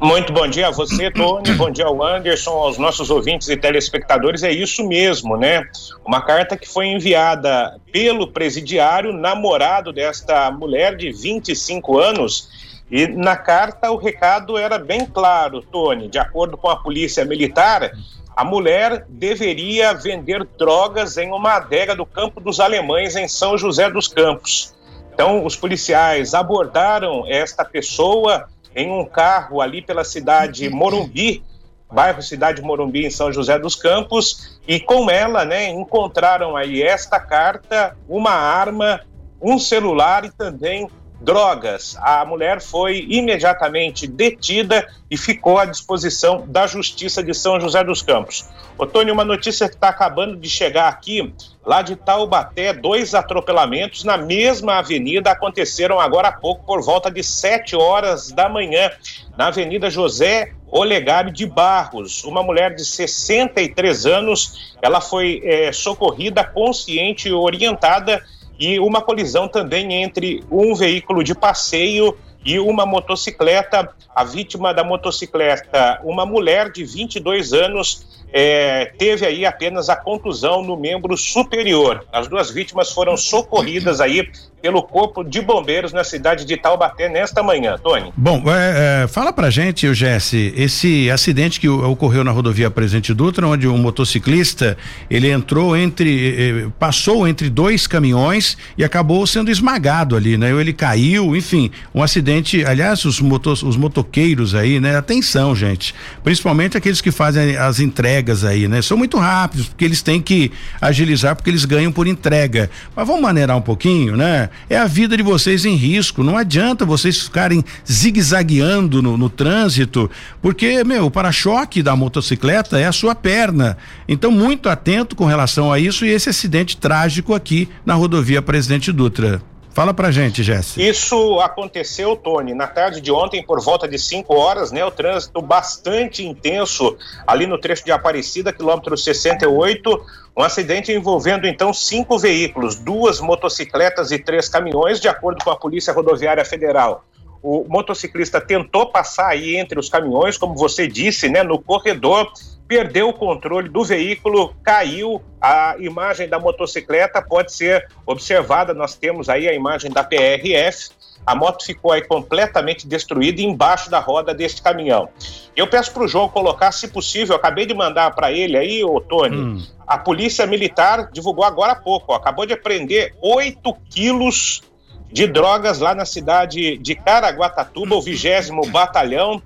Muito bom dia a você, Tony. bom dia ao Anderson, aos nossos ouvintes e telespectadores. É isso mesmo, né? Uma carta que foi enviada pelo presidiário, namorado desta mulher de 25 anos. E na carta o recado era bem claro, Tony. De acordo com a polícia militar, a mulher deveria vender drogas em uma adega do Campo dos Alemães, em São José dos Campos. Então, os policiais abordaram esta pessoa em um carro ali pela cidade Morumbi, bairro Cidade Morumbi, em São José dos Campos, e com ela, né, encontraram aí esta carta, uma arma, um celular e também drogas. A mulher foi imediatamente detida e ficou à disposição da Justiça de São José dos Campos. Otônio, uma notícia que está acabando de chegar aqui, lá de Taubaté, dois atropelamentos na mesma avenida aconteceram agora há pouco, por volta de 7 horas da manhã, na Avenida José Olegário de Barros. Uma mulher de 63 anos, ela foi é, socorrida, consciente e orientada e uma colisão também entre um veículo de passeio e uma motocicleta. A vítima da motocicleta, uma mulher de 22 anos, é, teve aí apenas a contusão no membro superior. As duas vítimas foram socorridas aí pelo Corpo de Bombeiros na cidade de Taubaté nesta manhã, Tony. Bom, é, é, fala pra gente, Jesse, esse acidente que ocorreu na rodovia Presidente Dutra, onde um motociclista ele entrou entre, passou entre dois caminhões e acabou sendo esmagado ali, né? Ele caiu, enfim, um acidente. Aliás, os, motos, os motoqueiros aí, né? Atenção, gente, principalmente aqueles que fazem as entregas aí, né? São muito rápidos porque eles têm que agilizar porque eles ganham por entrega. Mas vamos maneirar um pouquinho, né? É a vida de vocês em risco. Não adianta vocês ficarem zigue-zagueando no, no trânsito, porque, meu, o para-choque da motocicleta é a sua perna. Então, muito atento com relação a isso e esse acidente trágico aqui na rodovia Presidente Dutra. Fala pra gente, Jéssica. Isso aconteceu, Tony, na tarde de ontem, por volta de 5 horas, né? O trânsito bastante intenso ali no trecho de Aparecida, quilômetro 68. Um acidente envolvendo então cinco veículos, duas motocicletas e três caminhões, de acordo com a Polícia Rodoviária Federal. O motociclista tentou passar aí entre os caminhões, como você disse, né, no corredor, perdeu o controle do veículo, caiu. A imagem da motocicleta pode ser observada. Nós temos aí a imagem da PRF. A moto ficou aí completamente destruída embaixo da roda deste caminhão. Eu peço para o João colocar, se possível, acabei de mandar para ele aí, ô Tony, hum. a Polícia Militar divulgou agora há pouco, ó, acabou de apreender 8 quilos de drogas lá na cidade de Caraguatatuba, o vigésimo batalhão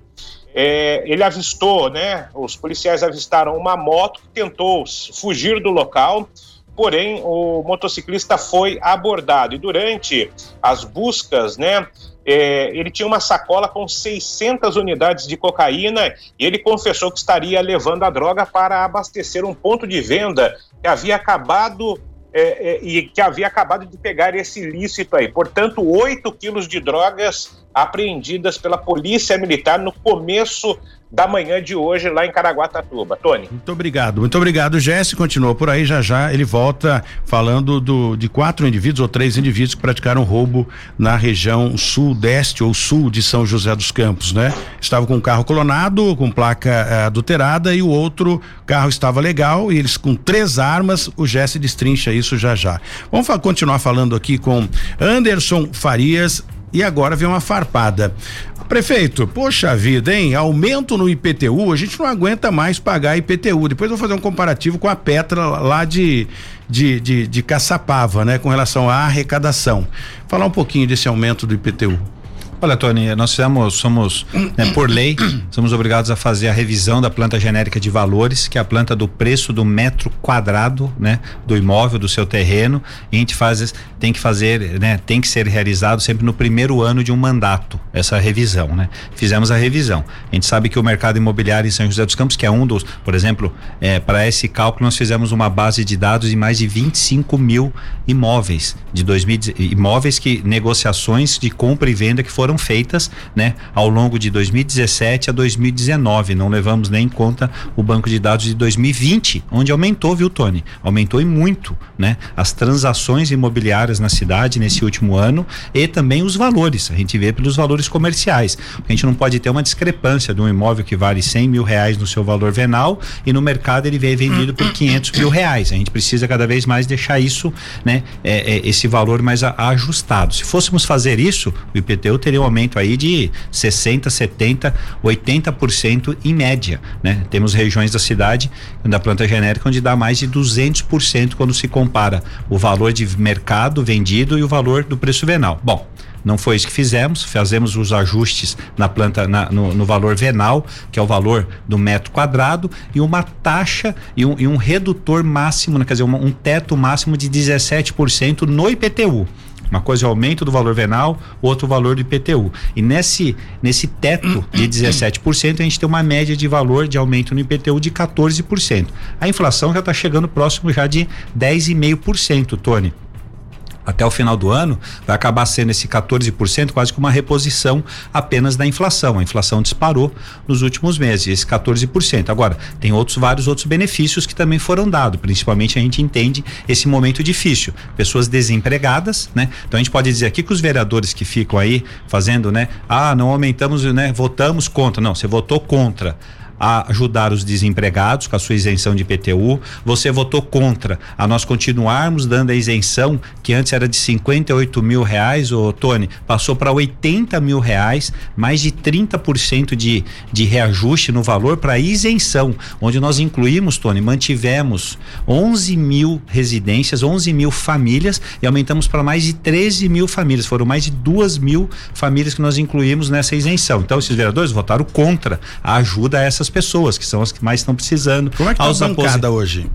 é, ele avistou, né? Os policiais avistaram uma moto que tentou fugir do local, porém o motociclista foi abordado e durante as buscas, né? É, ele tinha uma sacola com 600 unidades de cocaína e ele confessou que estaria levando a droga para abastecer um ponto de venda que havia acabado é, é, e que havia acabado de pegar esse ilícito aí. Portanto, 8 quilos de drogas apreendidas pela Polícia Militar no começo da manhã de hoje lá em Caraguatatuba. Tony. Muito obrigado, muito obrigado, Jesse. Continua por aí, já já ele volta falando do, de quatro indivíduos ou três indivíduos que praticaram roubo na região sudeste ou sul de São José dos Campos, né? Estava com um carro clonado, com placa eh, adulterada e o outro carro estava legal e eles com três armas, o Jesse destrincha isso já já. Vamos continuar falando aqui com Anderson Farias, e agora vem uma farpada. Prefeito, poxa vida, hein? Aumento no IPTU, a gente não aguenta mais pagar IPTU. Depois eu vou fazer um comparativo com a Petra lá de, de, de, de Caçapava, né? Com relação à arrecadação. Falar um pouquinho desse aumento do IPTU. Olha, Tony, nós fizemos, somos, né, por lei, [COUGHS] somos obrigados a fazer a revisão da planta genérica de valores, que é a planta do preço do metro quadrado, né, do imóvel, do seu terreno. E a gente faz, tem que fazer, né, tem que ser realizado sempre no primeiro ano de um mandato, essa revisão, né? Fizemos a revisão. A gente sabe que o mercado imobiliário em São José dos Campos, que é um dos, por exemplo, é, para esse cálculo nós fizemos uma base de dados de mais de 25 mil imóveis de 2000, imóveis que negociações de compra e venda que foram foram feitas, né, ao longo de 2017 a 2019. Não levamos nem em conta o banco de dados de 2020, onde aumentou, viu, Tony? Aumentou e muito, né? As transações imobiliárias na cidade nesse último ano e também os valores. A gente vê pelos valores comerciais. A gente não pode ter uma discrepância de um imóvel que vale 100 mil reais no seu valor venal e no mercado ele vem vendido por 500 mil reais. A gente precisa cada vez mais deixar isso, né? É, é, esse valor mais a, ajustado. Se fôssemos fazer isso, o IPTU teria um aumento aí de 60, 70, 80% em média, né? Temos regiões da cidade da planta genérica onde dá mais de 200% quando se compara o valor de mercado vendido e o valor do preço venal. Bom, não foi isso que fizemos, fazemos os ajustes na planta, na, no, no, valor venal, que é o valor do metro quadrado, e uma taxa e um, e um redutor máximo, né, quer dizer, um, um teto máximo de 17% no IPTU. Uma coisa é o aumento do valor venal, outro o valor do IPTU. E nesse, nesse teto de 17%, a gente tem uma média de valor de aumento no IPTU de 14%. A inflação já está chegando próximo já de 10,5%, Tony até o final do ano, vai acabar sendo esse 14% quase que uma reposição apenas da inflação. A inflação disparou nos últimos meses, esse 14%. Agora, tem outros vários outros benefícios que também foram dados, principalmente a gente entende esse momento difícil. Pessoas desempregadas, né? Então a gente pode dizer aqui que os vereadores que ficam aí fazendo, né? Ah, não aumentamos, né? Votamos contra. Não, você votou contra a ajudar os desempregados com a sua isenção de IPTU. Você votou contra a nós continuarmos dando a isenção que antes era de 58 mil reais, o Tony, passou para 80 mil reais, mais de 30% de, de reajuste no valor para isenção, onde nós incluímos, Tony, mantivemos 11 mil residências, 11 mil famílias e aumentamos para mais de 13 mil famílias. Foram mais de 2 mil famílias que nós incluímos nessa isenção. Então, esses vereadores votaram contra a ajuda a essas pessoas, que são as que mais estão precisando. Como é que tá a bancada hoje?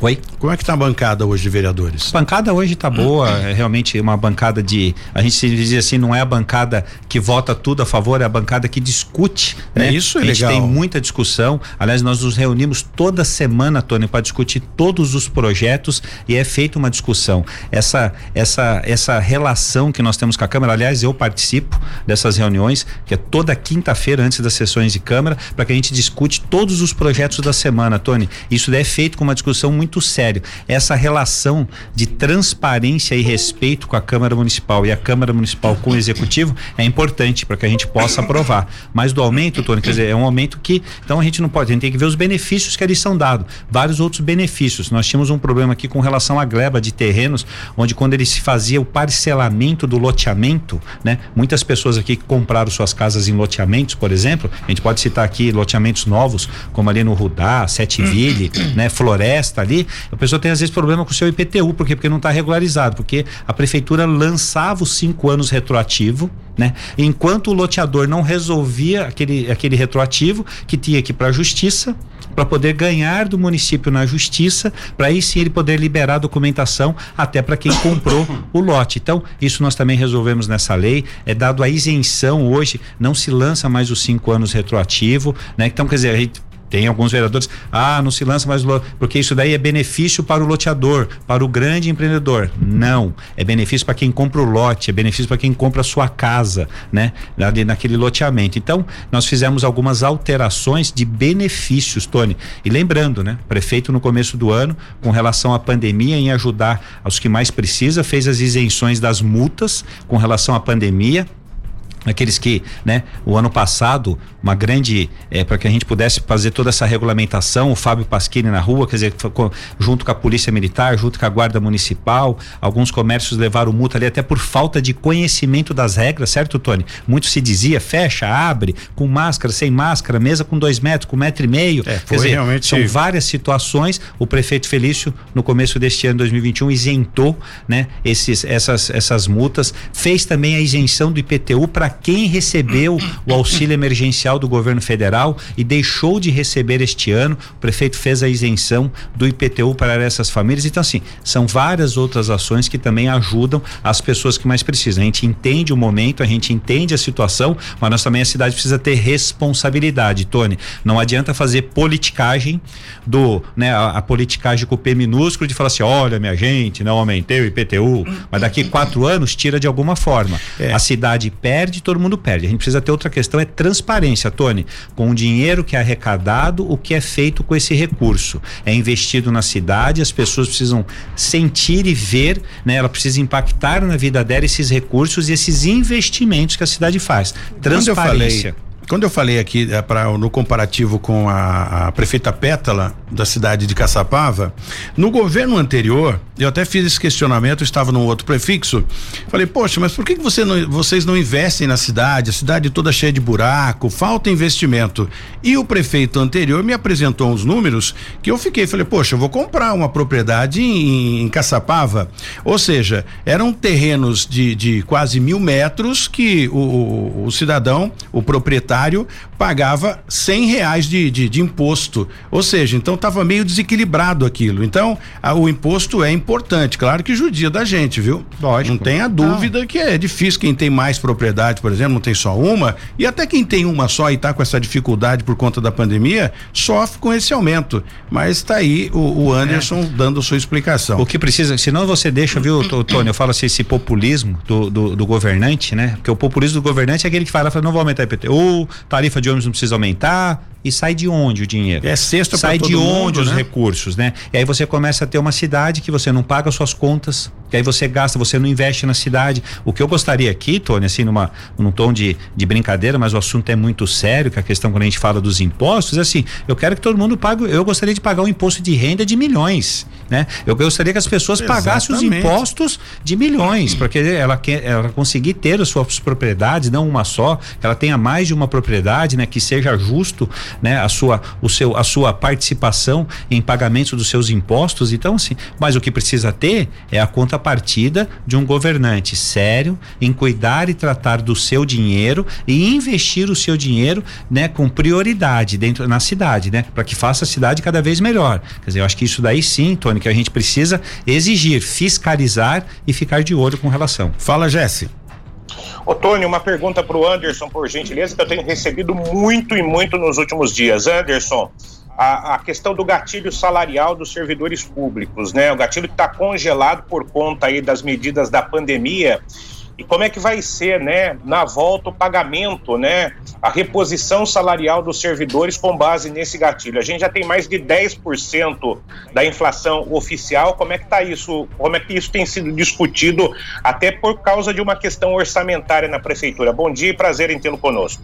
Oi? Como é que tá a bancada hoje de vereadores? A bancada hoje tá boa, é realmente uma bancada de, a gente se diz assim, não é a bancada que vota tudo a favor, é a bancada que discute, é né? Isso é a gente legal. tem muita discussão. Aliás, nós nos reunimos toda semana, Tony, para discutir todos os projetos e é feita uma discussão. Essa essa essa relação que nós temos com a Câmara, aliás, eu participo dessas reuniões, que é toda quinta-feira antes das sessões de Câmara, para que a gente discute todos os projetos da semana, Tony. Isso é feito com uma discussão muito muito sério. Essa relação de transparência e respeito com a Câmara Municipal e a Câmara Municipal com o Executivo é importante para que a gente possa aprovar. Mas do aumento, Tony, quer dizer, é um aumento que, então a gente não pode, a gente tem que ver os benefícios que eles são dados, vários outros benefícios. Nós tínhamos um problema aqui com relação à gleba de terrenos, onde quando ele se fazia o parcelamento do loteamento, né? Muitas pessoas aqui que compraram suas casas em loteamentos, por exemplo, a gente pode citar aqui loteamentos novos, como ali no Rudá, Sete Ville, né? Floresta ali, a pessoa tem às vezes problema com o seu IPTU, por quê? Porque não está regularizado, porque a prefeitura lançava os cinco anos retroativo, né? Enquanto o loteador não resolvia aquele, aquele retroativo, que tinha que ir para a justiça, para poder ganhar do município na justiça, para aí sim ele poder liberar a documentação até para quem comprou o lote. Então, isso nós também resolvemos nessa lei. É dado a isenção hoje, não se lança mais os cinco anos retroativo, né? Então, quer dizer, a gente tem alguns vereadores, ah, não se lança mais porque isso daí é benefício para o loteador, para o grande empreendedor. Não, é benefício para quem compra o lote, é benefício para quem compra a sua casa, né? Naquele loteamento. Então, nós fizemos algumas alterações de benefícios, Tony. E lembrando, né? Prefeito no começo do ano, com relação à pandemia, em ajudar aos que mais precisa, fez as isenções das multas com relação à pandemia aqueles que, né, o ano passado, uma grande, é, para que a gente pudesse fazer toda essa regulamentação, o Fábio Pasquini na rua, quer dizer, junto com a Polícia Militar, junto com a Guarda Municipal, alguns comércios levaram multa ali até por falta de conhecimento das regras, certo, Tony? Muito se dizia, fecha, abre, com máscara, sem máscara, mesa com dois metros, com metro e meio. É, quer dizer, realmente... são várias situações. O prefeito Felício, no começo deste ano 2021, isentou, né, esses, essas, essas multas, fez também a isenção do IPTU para quem recebeu o auxílio emergencial do governo federal e deixou de receber este ano. O prefeito fez a isenção do IPTU para essas famílias. Então, assim, são várias outras ações que também ajudam as pessoas que mais precisam. A gente entende o momento, a gente entende a situação, mas nós também a cidade precisa ter responsabilidade, Tony. Não adianta fazer politicagem do, né, a, a politicagem com o P minúsculo de falar assim, olha, minha gente, não aumentei o IPTU, mas daqui quatro anos tira de alguma forma. É. A cidade perde, todo mundo perde. A gente precisa ter outra questão, é transparência, Tony. Com o dinheiro que é arrecadado, o que é feito com esse recurso. É investido na cidade, as pessoas precisam sentir e ver, né? Ela precisa impactar na vida dela esses recursos e esses investimentos que a cidade faz. Transparência. Quando eu falei aqui é, pra, no comparativo com a, a, prefeita Pétala da cidade de Caçapava, no governo anterior, eu até fiz esse questionamento, estava num outro prefixo, falei, poxa, mas por que, que você não, vocês não investem na cidade? A cidade toda cheia de buraco, falta investimento. E o prefeito anterior me apresentou uns números que eu fiquei, falei, poxa, eu vou comprar uma propriedade em, em Caçapava. Ou seja, eram terrenos de, de quase mil metros que o, o, o cidadão, o proprietário, proprietário pagava cem reais de, de, de imposto, ou seja, então estava meio desequilibrado aquilo. Então a, o imposto é importante, claro que judia da gente, viu? Lógico. Não tenha dúvida não. que é difícil quem tem mais propriedade, por exemplo, não tem só uma e até quem tem uma só e está com essa dificuldade por conta da pandemia sofre com esse aumento. Mas está aí o, o Anderson é. dando sua explicação. O que precisa, senão você deixa, viu, Tony? Eu falo assim, esse populismo do, do, do governante, né? Porque o populismo do governante é aquele que fala, fala não vou aumentar IPTU, tarifa de ônibus não precisa aumentar. E sai de onde o dinheiro? É sexta Sai de onde mundo, os né? recursos, né? E aí você começa a ter uma cidade que você não paga suas contas, que aí você gasta, você não investe na cidade. O que eu gostaria aqui, Tony, assim, numa, num tom de, de brincadeira, mas o assunto é muito sério, que a questão quando a gente fala dos impostos, é assim, eu quero que todo mundo pague, eu gostaria de pagar um imposto de renda de milhões, né? Eu gostaria que as pessoas Exatamente. pagassem os impostos de milhões, porque ela quer, ela conseguir ter as suas propriedades, não uma só, que ela tenha mais de uma propriedade, né? Que seja justo né? A sua, o seu, a sua participação em pagamento dos seus impostos. Então, assim, mas o que precisa ter é a contrapartida de um governante sério em cuidar e tratar do seu dinheiro e investir o seu dinheiro, né? Com prioridade dentro na cidade, né? Para que faça a cidade cada vez melhor. Quer dizer, eu acho que isso daí sim, Tony, que a gente precisa exigir, fiscalizar e ficar de olho com relação. Fala, Jesse. Ô, Tony, uma pergunta para o Anderson, por gentileza, que eu tenho recebido muito e muito nos últimos dias. Anderson, a, a questão do gatilho salarial dos servidores públicos, né? O gatilho está congelado por conta aí das medidas da pandemia e como é que vai ser, né, na volta o pagamento, né, a reposição salarial dos servidores com base nesse gatilho. A gente já tem mais de 10% da inflação oficial. Como é que está isso? Como é que isso tem sido discutido até por causa de uma questão orçamentária na prefeitura? Bom dia e prazer em tê-lo conosco.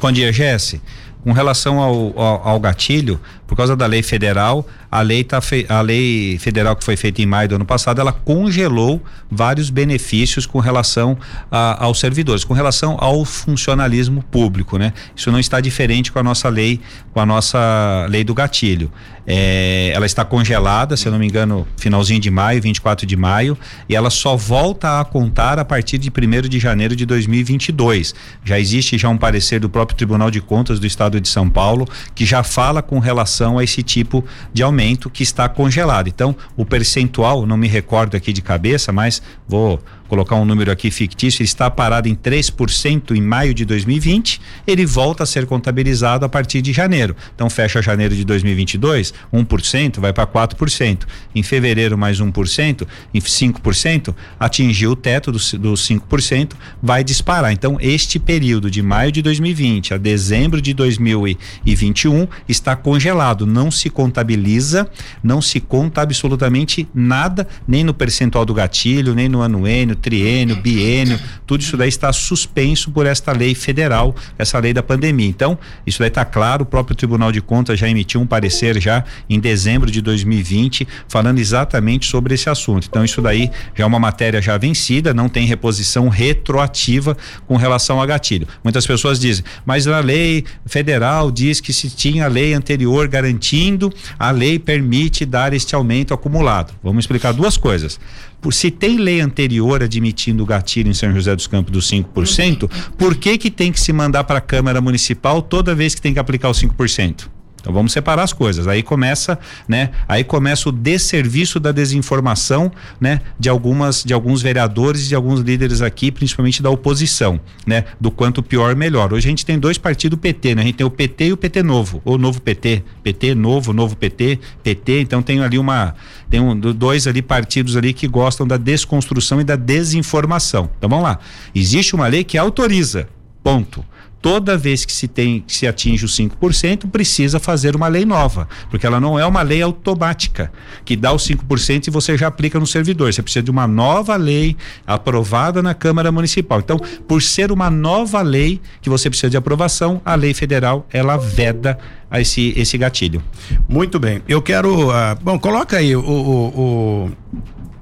Bom dia, Jesse. Com relação ao, ao, ao gatilho, por causa da lei federal, a lei, tá fe... a lei federal que foi feita em maio do ano passado, ela congelou vários benefícios com relação a, aos servidores, com relação ao funcionalismo público, né? Isso não está diferente com a nossa lei, com a nossa lei do gatilho. É, ela está congelada, se eu não me engano, finalzinho de maio, 24 de maio, e ela só volta a contar a partir de 1 de janeiro de 2022. Já existe já um parecer do próprio Tribunal de Contas do Estado de São Paulo que já fala com relação a esse tipo de aumento que está congelado. Então, o percentual, não me recordo aqui de cabeça, mas vou colocar um número aqui fictício, ele está parado em 3% em maio de 2020, ele volta a ser contabilizado a partir de janeiro. Então fecha janeiro de 2022, 1% vai para 4%. Em fevereiro mais 1%, em 5%, atingiu o teto dos do 5%, vai disparar. Então este período de maio de 2020 a dezembro de 2021 está congelado, não se contabiliza, não se conta absolutamente nada, nem no percentual do gatilho, nem no anuênio, triênio, biênio, tudo isso daí está suspenso por esta lei federal, essa lei da pandemia. Então, isso daí está claro, o próprio Tribunal de Contas já emitiu um parecer já em dezembro de 2020, falando exatamente sobre esse assunto. Então, isso daí já é uma matéria já vencida, não tem reposição retroativa com relação a gatilho. Muitas pessoas dizem, mas a lei federal diz que se tinha lei anterior garantindo, a lei permite dar este aumento acumulado. Vamos explicar duas coisas. Por, se tem lei anterior admitindo o gatilho em São José dos Campos dos 5%, por que que tem que se mandar para a Câmara Municipal toda vez que tem que aplicar os 5%? Então vamos separar as coisas. Aí começa, né? Aí começa o desserviço da desinformação, né? De algumas, de alguns vereadores e de alguns líderes aqui, principalmente da oposição, né? Do quanto pior melhor. Hoje a gente tem dois partidos PT, né? A gente tem o PT e o PT novo, ou novo PT, PT novo, novo PT, PT. Então tem ali uma, tem um, dois ali partidos ali que gostam da desconstrução e da desinformação. Então vamos lá. Existe uma lei que autoriza, ponto toda vez que se tem que se atinge os 5%, precisa fazer uma lei nova, porque ela não é uma lei automática que dá os 5% e você já aplica no servidor. Você precisa de uma nova lei aprovada na Câmara Municipal. Então, por ser uma nova lei que você precisa de aprovação, a lei federal ela veda a esse esse gatilho. Muito bem. Eu quero, uh, bom, coloca aí o, o,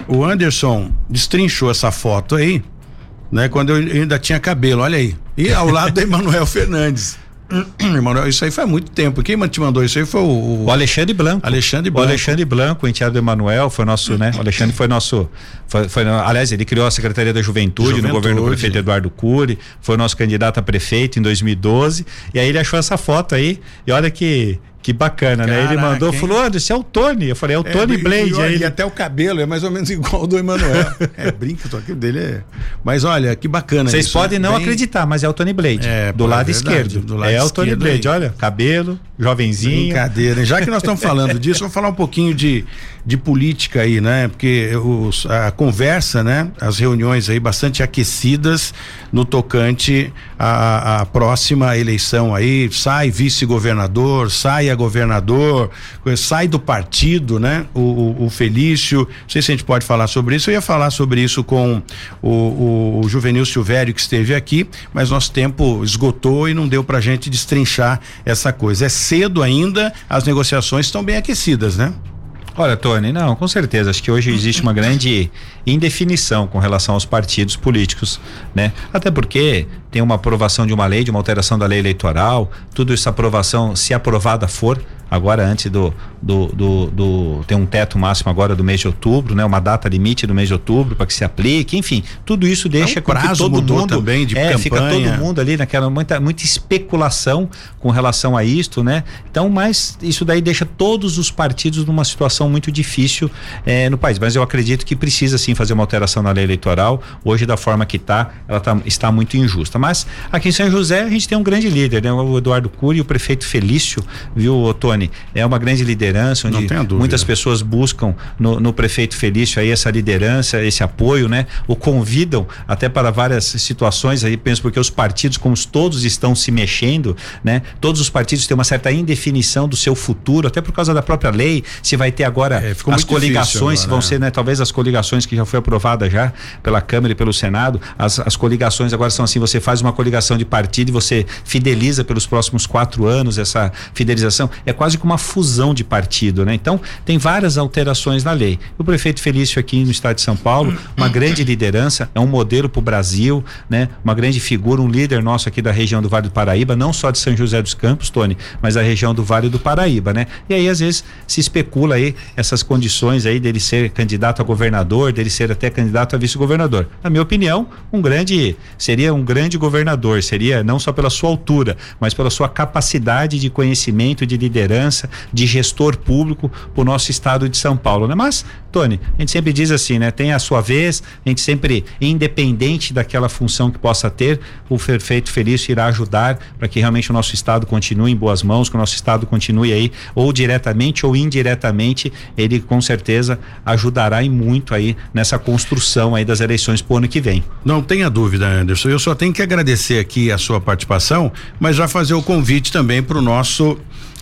o, o Anderson destrinchou essa foto aí né? Quando eu ainda tinha cabelo, olha aí. E ao [LAUGHS] lado do Emanuel Fernandes. [CLEARS THROAT] Emanuel, isso aí faz muito tempo. Quem te mandou isso aí foi o, o Alexandre Blanco. Alexandre Blanco. O Alexandre Blanco, o enteado do Emanuel, foi nosso, né? O Alexandre foi nosso. Foi, foi, aliás, ele criou a Secretaria da Juventude, Juventude, no governo do prefeito Eduardo Cury, foi nosso candidato a prefeito em 2012. E aí ele achou essa foto aí. E olha que que bacana, Caraca, né? Ele mandou, hein? falou, esse é o Tony. Eu falei, é o é, Tony Blade. E, aí e até o cabelo é mais ou menos [LAUGHS] igual ao do Emanuel. [LAUGHS] é, brinca, aqui dele é. Mas olha, que bacana. Vocês podem não bem... acreditar, mas é o Tony Blade. É, do lado é verdade, esquerdo. Do lado é o Tony Blade, aí. olha, cabelo, jovenzinho. Brincadeira. Já que nós estamos falando [LAUGHS] disso, vamos falar um pouquinho de, de política aí, né? Porque os, a conversa, né? As reuniões aí bastante aquecidas no tocante à, à próxima eleição aí. Sai vice-governador, sai a governador, sai do partido, né? O, o, o, Felício. Não sei se a gente pode falar sobre isso. Eu ia falar sobre isso com o, o, Juvenil Silvério que esteve aqui, mas nosso tempo esgotou e não deu pra gente destrinchar essa coisa. É cedo ainda, as negociações estão bem aquecidas, né? Olha, Tony, não, com certeza. Acho que hoje existe uma grande indefinição com relação aos partidos políticos, né? Até porque tem uma aprovação de uma lei, de uma alteração da lei eleitoral, tudo essa aprovação, se aprovada for, agora antes do, do, do, do, tem um teto máximo agora do mês de outubro, né? Uma data limite do mês de outubro para que se aplique, enfim, tudo isso deixa é um com que todo mundo também de é, campanha. fica todo mundo ali naquela muita muita especulação com relação a isto, né? Então, mas isso daí deixa todos os partidos numa situação muito difícil eh, no país, mas eu acredito que precisa sim fazer uma alteração na lei eleitoral. Hoje da forma que está, ela tá, está muito injusta. Mas aqui em São José a gente tem um grande líder, né? O Eduardo Cury, o prefeito Felício, viu, É uma grande liderança, onde muitas pessoas buscam no, no, prefeito Felício aí essa liderança, esse apoio, né? O convidam até para várias situações aí, penso porque os partidos, como todos estão se mexendo, né? Todos os partidos têm uma certa indefinição do seu futuro, até por causa da própria lei, se vai ter agora é, as coligações, agora, vão né? ser, né? Talvez as coligações que já foi aprovada já pela Câmara e pelo Senado, as, as coligações agora são assim, você faz uma coligação de partido e você fideliza pelos próximos quatro anos essa fidelização, é quase quase uma fusão de partido, né? Então, tem várias alterações na lei. O prefeito Felício aqui no estado de São Paulo, uma grande liderança, é um modelo para o Brasil, né? Uma grande figura, um líder nosso aqui da região do Vale do Paraíba, não só de São José dos Campos, Tony, mas a região do Vale do Paraíba, né? E aí, às vezes, se especula aí essas condições aí dele ser candidato a governador, dele ser até candidato a vice-governador. Na minha opinião, um grande, seria um grande governador, seria não só pela sua altura, mas pela sua capacidade de conhecimento, de liderança liderança, de gestor público para o nosso estado de São Paulo, né? Mas, Tony, a gente sempre diz assim, né? Tem a sua vez, a gente sempre, independente daquela função que possa ter, o prefeito Felício irá ajudar para que realmente o nosso estado continue em boas mãos, que o nosso estado continue aí, ou diretamente ou indiretamente, ele com certeza ajudará e muito aí nessa construção aí das eleições para o ano que vem. Não tenha dúvida, Anderson. Eu só tenho que agradecer aqui a sua participação, mas já fazer o convite também para o nosso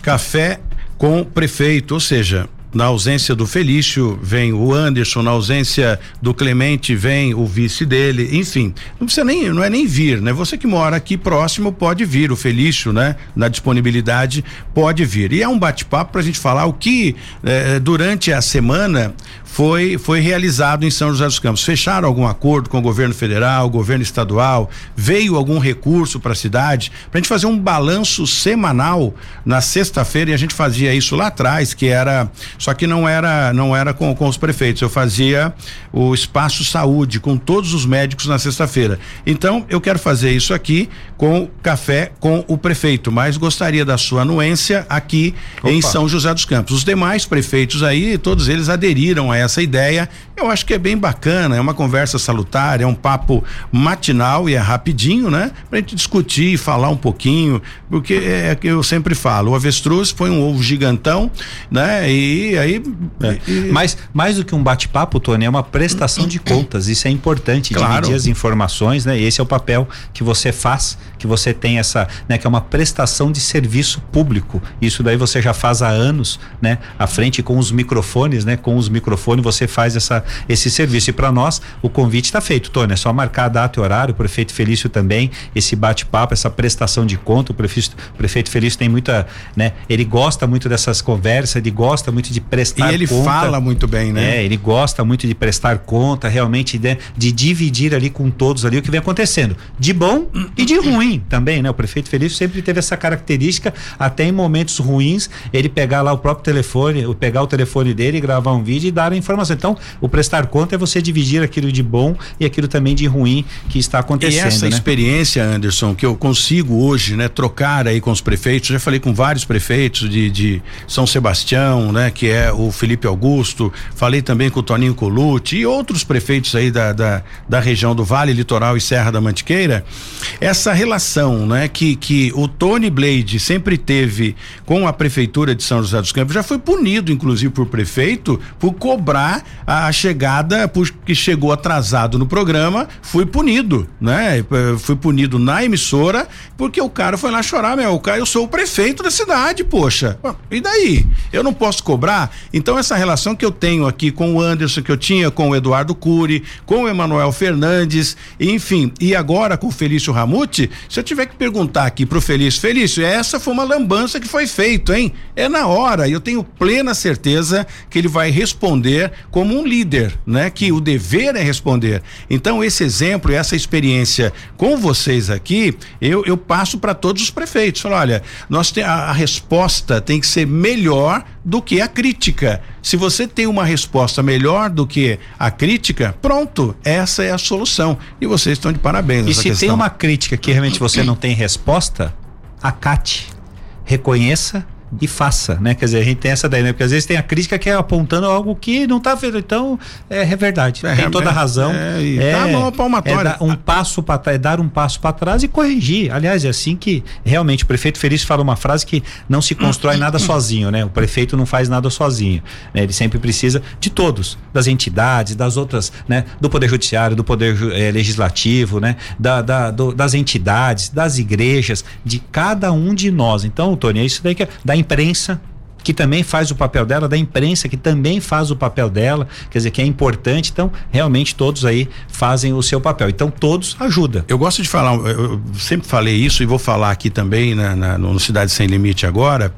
café com prefeito, ou seja, na ausência do Felício vem o Anderson, na ausência do Clemente vem o vice dele, enfim, não precisa nem, não é nem vir, né? Você que mora aqui próximo pode vir, o Felício, né? Na disponibilidade pode vir. E é um bate-papo para a gente falar o que eh, durante a semana foi, foi realizado em São José dos Campos. Fecharam algum acordo com o governo federal, governo estadual? Veio algum recurso para a cidade? Para a gente fazer um balanço semanal na sexta-feira, e a gente fazia isso lá atrás, que era só que não era não era com, com os prefeitos. Eu fazia o espaço saúde com todos os médicos na sexta-feira. Então eu quero fazer isso aqui com café com o prefeito, mas gostaria da sua anuência aqui Opa. em São José dos Campos. Os demais prefeitos aí, todos eles aderiram a essa ideia. Eu acho que é bem bacana, é uma conversa salutar, é um papo matinal e é rapidinho, né? Pra gente discutir, falar um pouquinho, porque é, é que eu sempre falo, o avestruz foi um ovo gigantão, né? E aí. É. E... Mas mais do que um bate-papo, Tony, é uma prestação de contas. Isso é importante, claro. dividir as informações, né? Esse é o papel que você faz, que você tem essa, né? Que é uma prestação de serviço público. Isso daí você já faz há anos, né? À frente com os microfones, né? Com os microfones você faz essa, esse serviço. E para nós, o convite está feito, Tony. É só marcar a data e horário, o prefeito Felício também, esse bate-papo, essa prestação de conta. O prefeito, o prefeito Felício tem muita, né? Ele gosta muito dessas conversas, ele gosta muito de prestar E ele conta. fala muito bem, né? É, ele gosta muito de prestar conta, realmente de, de dividir ali com todos ali o que vem acontecendo. De bom e de ruim também, né? O prefeito Felício sempre teve essa característica, até em momentos ruins, ele pegar lá o próprio telefone, pegar o telefone dele, gravar um vídeo e dar a informação. Então, o prestar conta é você dividir aquilo de bom e aquilo também de ruim que está acontecendo. E essa né? experiência, Anderson, que eu consigo hoje, né, trocar aí com os prefeitos, já falei com vários prefeitos de, de São Sebastião, né, que é o Felipe Augusto, falei também com o Toninho Colucci e outros prefeitos aí da, da, da região do Vale Litoral e Serra da Mantiqueira, essa relação, né, que, que o Tony Blade sempre teve com a prefeitura de São José dos Campos já foi punido, inclusive, por prefeito, por cobrar a chegada, porque chegou atrasado no programa, fui punido, né? Fui punido na emissora, porque o cara foi lá chorar, meu, o cara, eu sou o prefeito da cidade, poxa. E daí? Eu não posso cobrar? Então, essa relação que eu tenho aqui com o Anderson, que eu tinha com o Eduardo Cury, com o Emanuel Fernandes, enfim, e agora com o Felício Ramute, se eu tiver que perguntar aqui pro Felício, Felício, essa foi uma lambança que foi feito, hein? É na hora, eu tenho plena certeza que ele vai responder como um líder, né? Que o dever é responder. Então, esse exemplo, essa experiência com vocês aqui, eu, eu passo para todos os prefeitos. Falo, olha, nós tem, a, a resposta tem que ser melhor do que a crítica. Se você tem uma resposta melhor do que a crítica, pronto, essa é a solução. E vocês estão de parabéns. E se questão. tem uma crítica que realmente você não tem resposta, acate, reconheça e faça, né? Quer dizer, a gente tem essa daí, né? Porque às vezes tem a crítica que é apontando algo que não está vendo. Então, é, é verdade. É, tem toda a razão. É, é, tá uma palmatória. É dar um passo para é dar um passo para trás e corrigir. Aliás, é assim que realmente o prefeito Feliz fala uma frase que não se constrói nada sozinho, né? O prefeito não faz nada sozinho. Né? Ele sempre precisa de todos, das entidades, das outras, né? Do poder judiciário, do poder eh, legislativo, né? Da, da do, das entidades, das igrejas, de cada um de nós. Então, Tony, é isso daí que é, da imprensa que também faz o papel dela, da imprensa que também faz o papel dela, quer dizer, que é importante. Então, realmente todos aí fazem o seu papel. Então, todos ajudam. Eu gosto de falar, eu sempre falei isso e vou falar aqui também na, na no Cidade Sem Limite agora.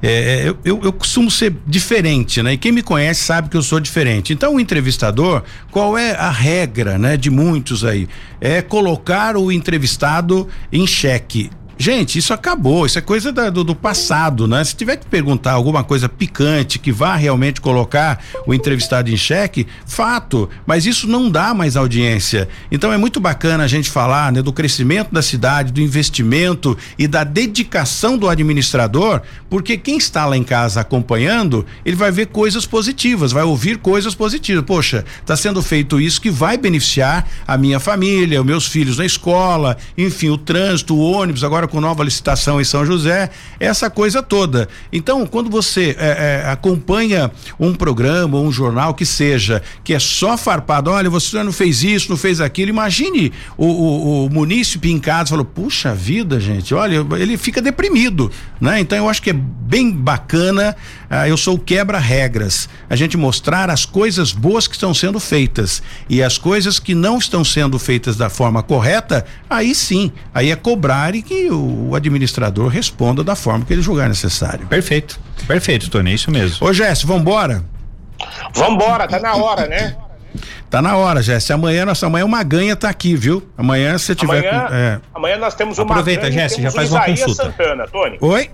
É, eu, eu, eu, costumo ser diferente, né? E quem me conhece sabe que eu sou diferente. Então, o entrevistador, qual é a regra, né, de muitos aí? É colocar o entrevistado em xeque Gente, isso acabou, isso é coisa da, do, do, passado, né? Se tiver que perguntar alguma coisa picante que vá realmente colocar o entrevistado em xeque, fato, mas isso não dá mais audiência. Então é muito bacana a gente falar né, do crescimento da cidade, do investimento e da dedicação do administrador, porque quem está lá em casa acompanhando, ele vai ver coisas positivas, vai ouvir coisas positivas. Poxa, está sendo feito isso que vai beneficiar a minha família, os meus filhos na escola, enfim, o trânsito, o ônibus, agora com nova licitação em São José, essa coisa toda. Então, quando você é, é, acompanha um programa um jornal que seja, que é só farpado, olha, você não fez isso, não fez aquilo, imagine o, o, o munícipe em casa falou, puxa vida, gente, olha, ele fica deprimido, né? Então eu acho que é bem bacana, ah, eu sou quebra-regras, a gente mostrar as coisas boas que estão sendo feitas e as coisas que não estão sendo feitas da forma correta, aí sim, aí é cobrar e que o, administrador responda da forma que ele julgar necessário. Perfeito. Perfeito, Tony, é isso mesmo. Ô, Jéssica, vambora? Vambora, tá na hora, né? Tá na hora, Jéssica. Amanhã, nossa, amanhã uma ganha tá aqui, viu? Amanhã se tiver. Amanhã, com, é... amanhã nós temos uma Aproveita, Jéssica, já faz uma consulta. Santana, Tony. Oi?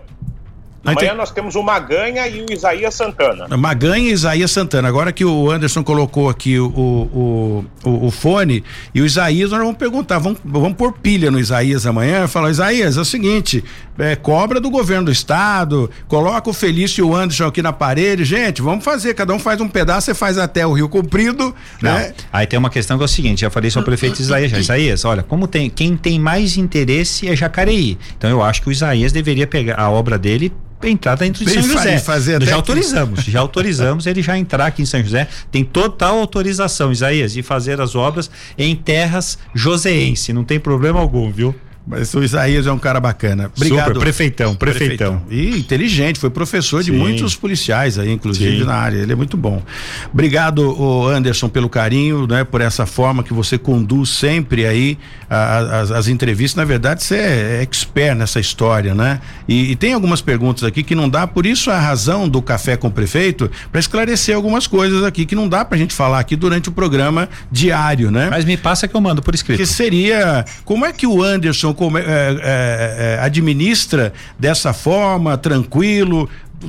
Amanhã nós temos o Maganha e o Isaías Santana. Maganha e Isaías Santana. Agora que o Anderson colocou aqui o, o, o, o fone e o Isaías, nós vamos perguntar, vamos, vamos pôr pilha no Isaías amanhã. Falar, Isaías, é o seguinte: é, cobra do governo do estado, coloca o Felício e o Anderson aqui na parede. Gente, vamos fazer, cada um faz um pedaço, você faz até o Rio Comprido. Não, né? Aí tem uma questão que é o seguinte: já falei sobre o prefeito Isaías. Já. Isaías, olha, como tem, quem tem mais interesse é Jacareí. Então eu acho que o Isaías deveria pegar a obra dele entrar dentro de São José. fazer já autorizamos, já autorizamos ele já entrar aqui em São José. Tem total autorização, Isaías, de fazer as obras em terras joseense. Não tem problema algum, viu? Mas o Isaías é um cara bacana. Obrigado. Super, prefeitão, prefeitão. E inteligente, foi professor de Sim. muitos policiais aí, inclusive Sim. na área. Ele é muito bom. Obrigado, Anderson, pelo carinho, né? Por essa forma que você conduz sempre aí as, as entrevistas. Na verdade, você é expert nessa história, né? E, e tem algumas perguntas aqui que não dá, por isso a razão do café com o prefeito, para esclarecer algumas coisas aqui que não dá pra gente falar aqui durante o programa diário, né? Mas me passa que eu mando por escrito. Que seria como é que o Anderson é, é, é, administra dessa forma, tranquilo,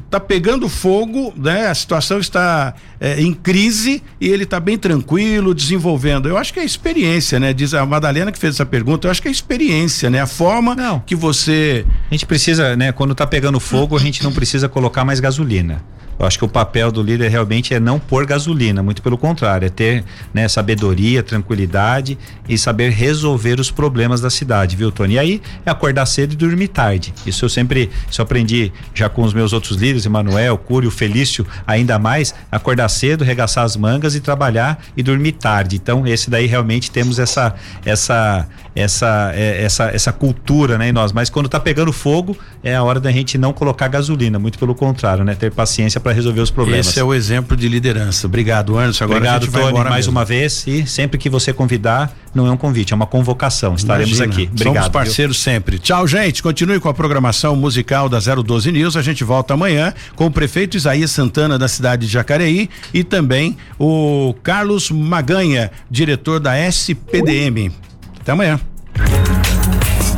tá pegando fogo, né? A situação está é, em crise e ele está bem tranquilo, desenvolvendo. Eu acho que é experiência, né? Diz a Madalena que fez essa pergunta, eu acho que é experiência, né? A forma Não. que você A gente precisa, né, quando tá pegando fogo, a gente não precisa colocar mais gasolina. Eu acho que o papel do líder realmente é não pôr gasolina, muito pelo contrário, é ter né, sabedoria, tranquilidade e saber resolver os problemas da cidade, viu, Tony? E aí é acordar cedo e dormir tarde. Isso eu sempre, isso eu aprendi já com os meus outros líderes, Emanuel, Cúrio, Felício, ainda mais, acordar cedo, regaçar as mangas e trabalhar e dormir tarde. Então, esse daí realmente temos essa essa essa é, essa essa cultura, né, em nós. Mas quando tá pegando fogo, é a hora da gente não colocar gasolina, muito pelo contrário, né, ter paciência para resolver os problemas. esse é o exemplo de liderança. Obrigado, Anderson. Agora a Obrigado, Tony, mais mesmo. uma vez. E sempre que você convidar, não é um convite, é uma convocação. Estaremos Imagina. aqui. Obrigado. Somos viu? parceiros sempre. Tchau, gente. Continue com a programação musical da 012 News. A gente volta amanhã com o prefeito Isaías Santana da cidade de Jacareí e também o Carlos Maganha, diretor da SPDM. Até amanhã.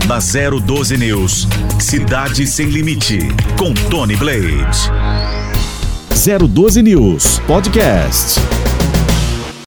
Da 012 News, Cidade Sem Limite, com Tony Blade. 012 News Podcast.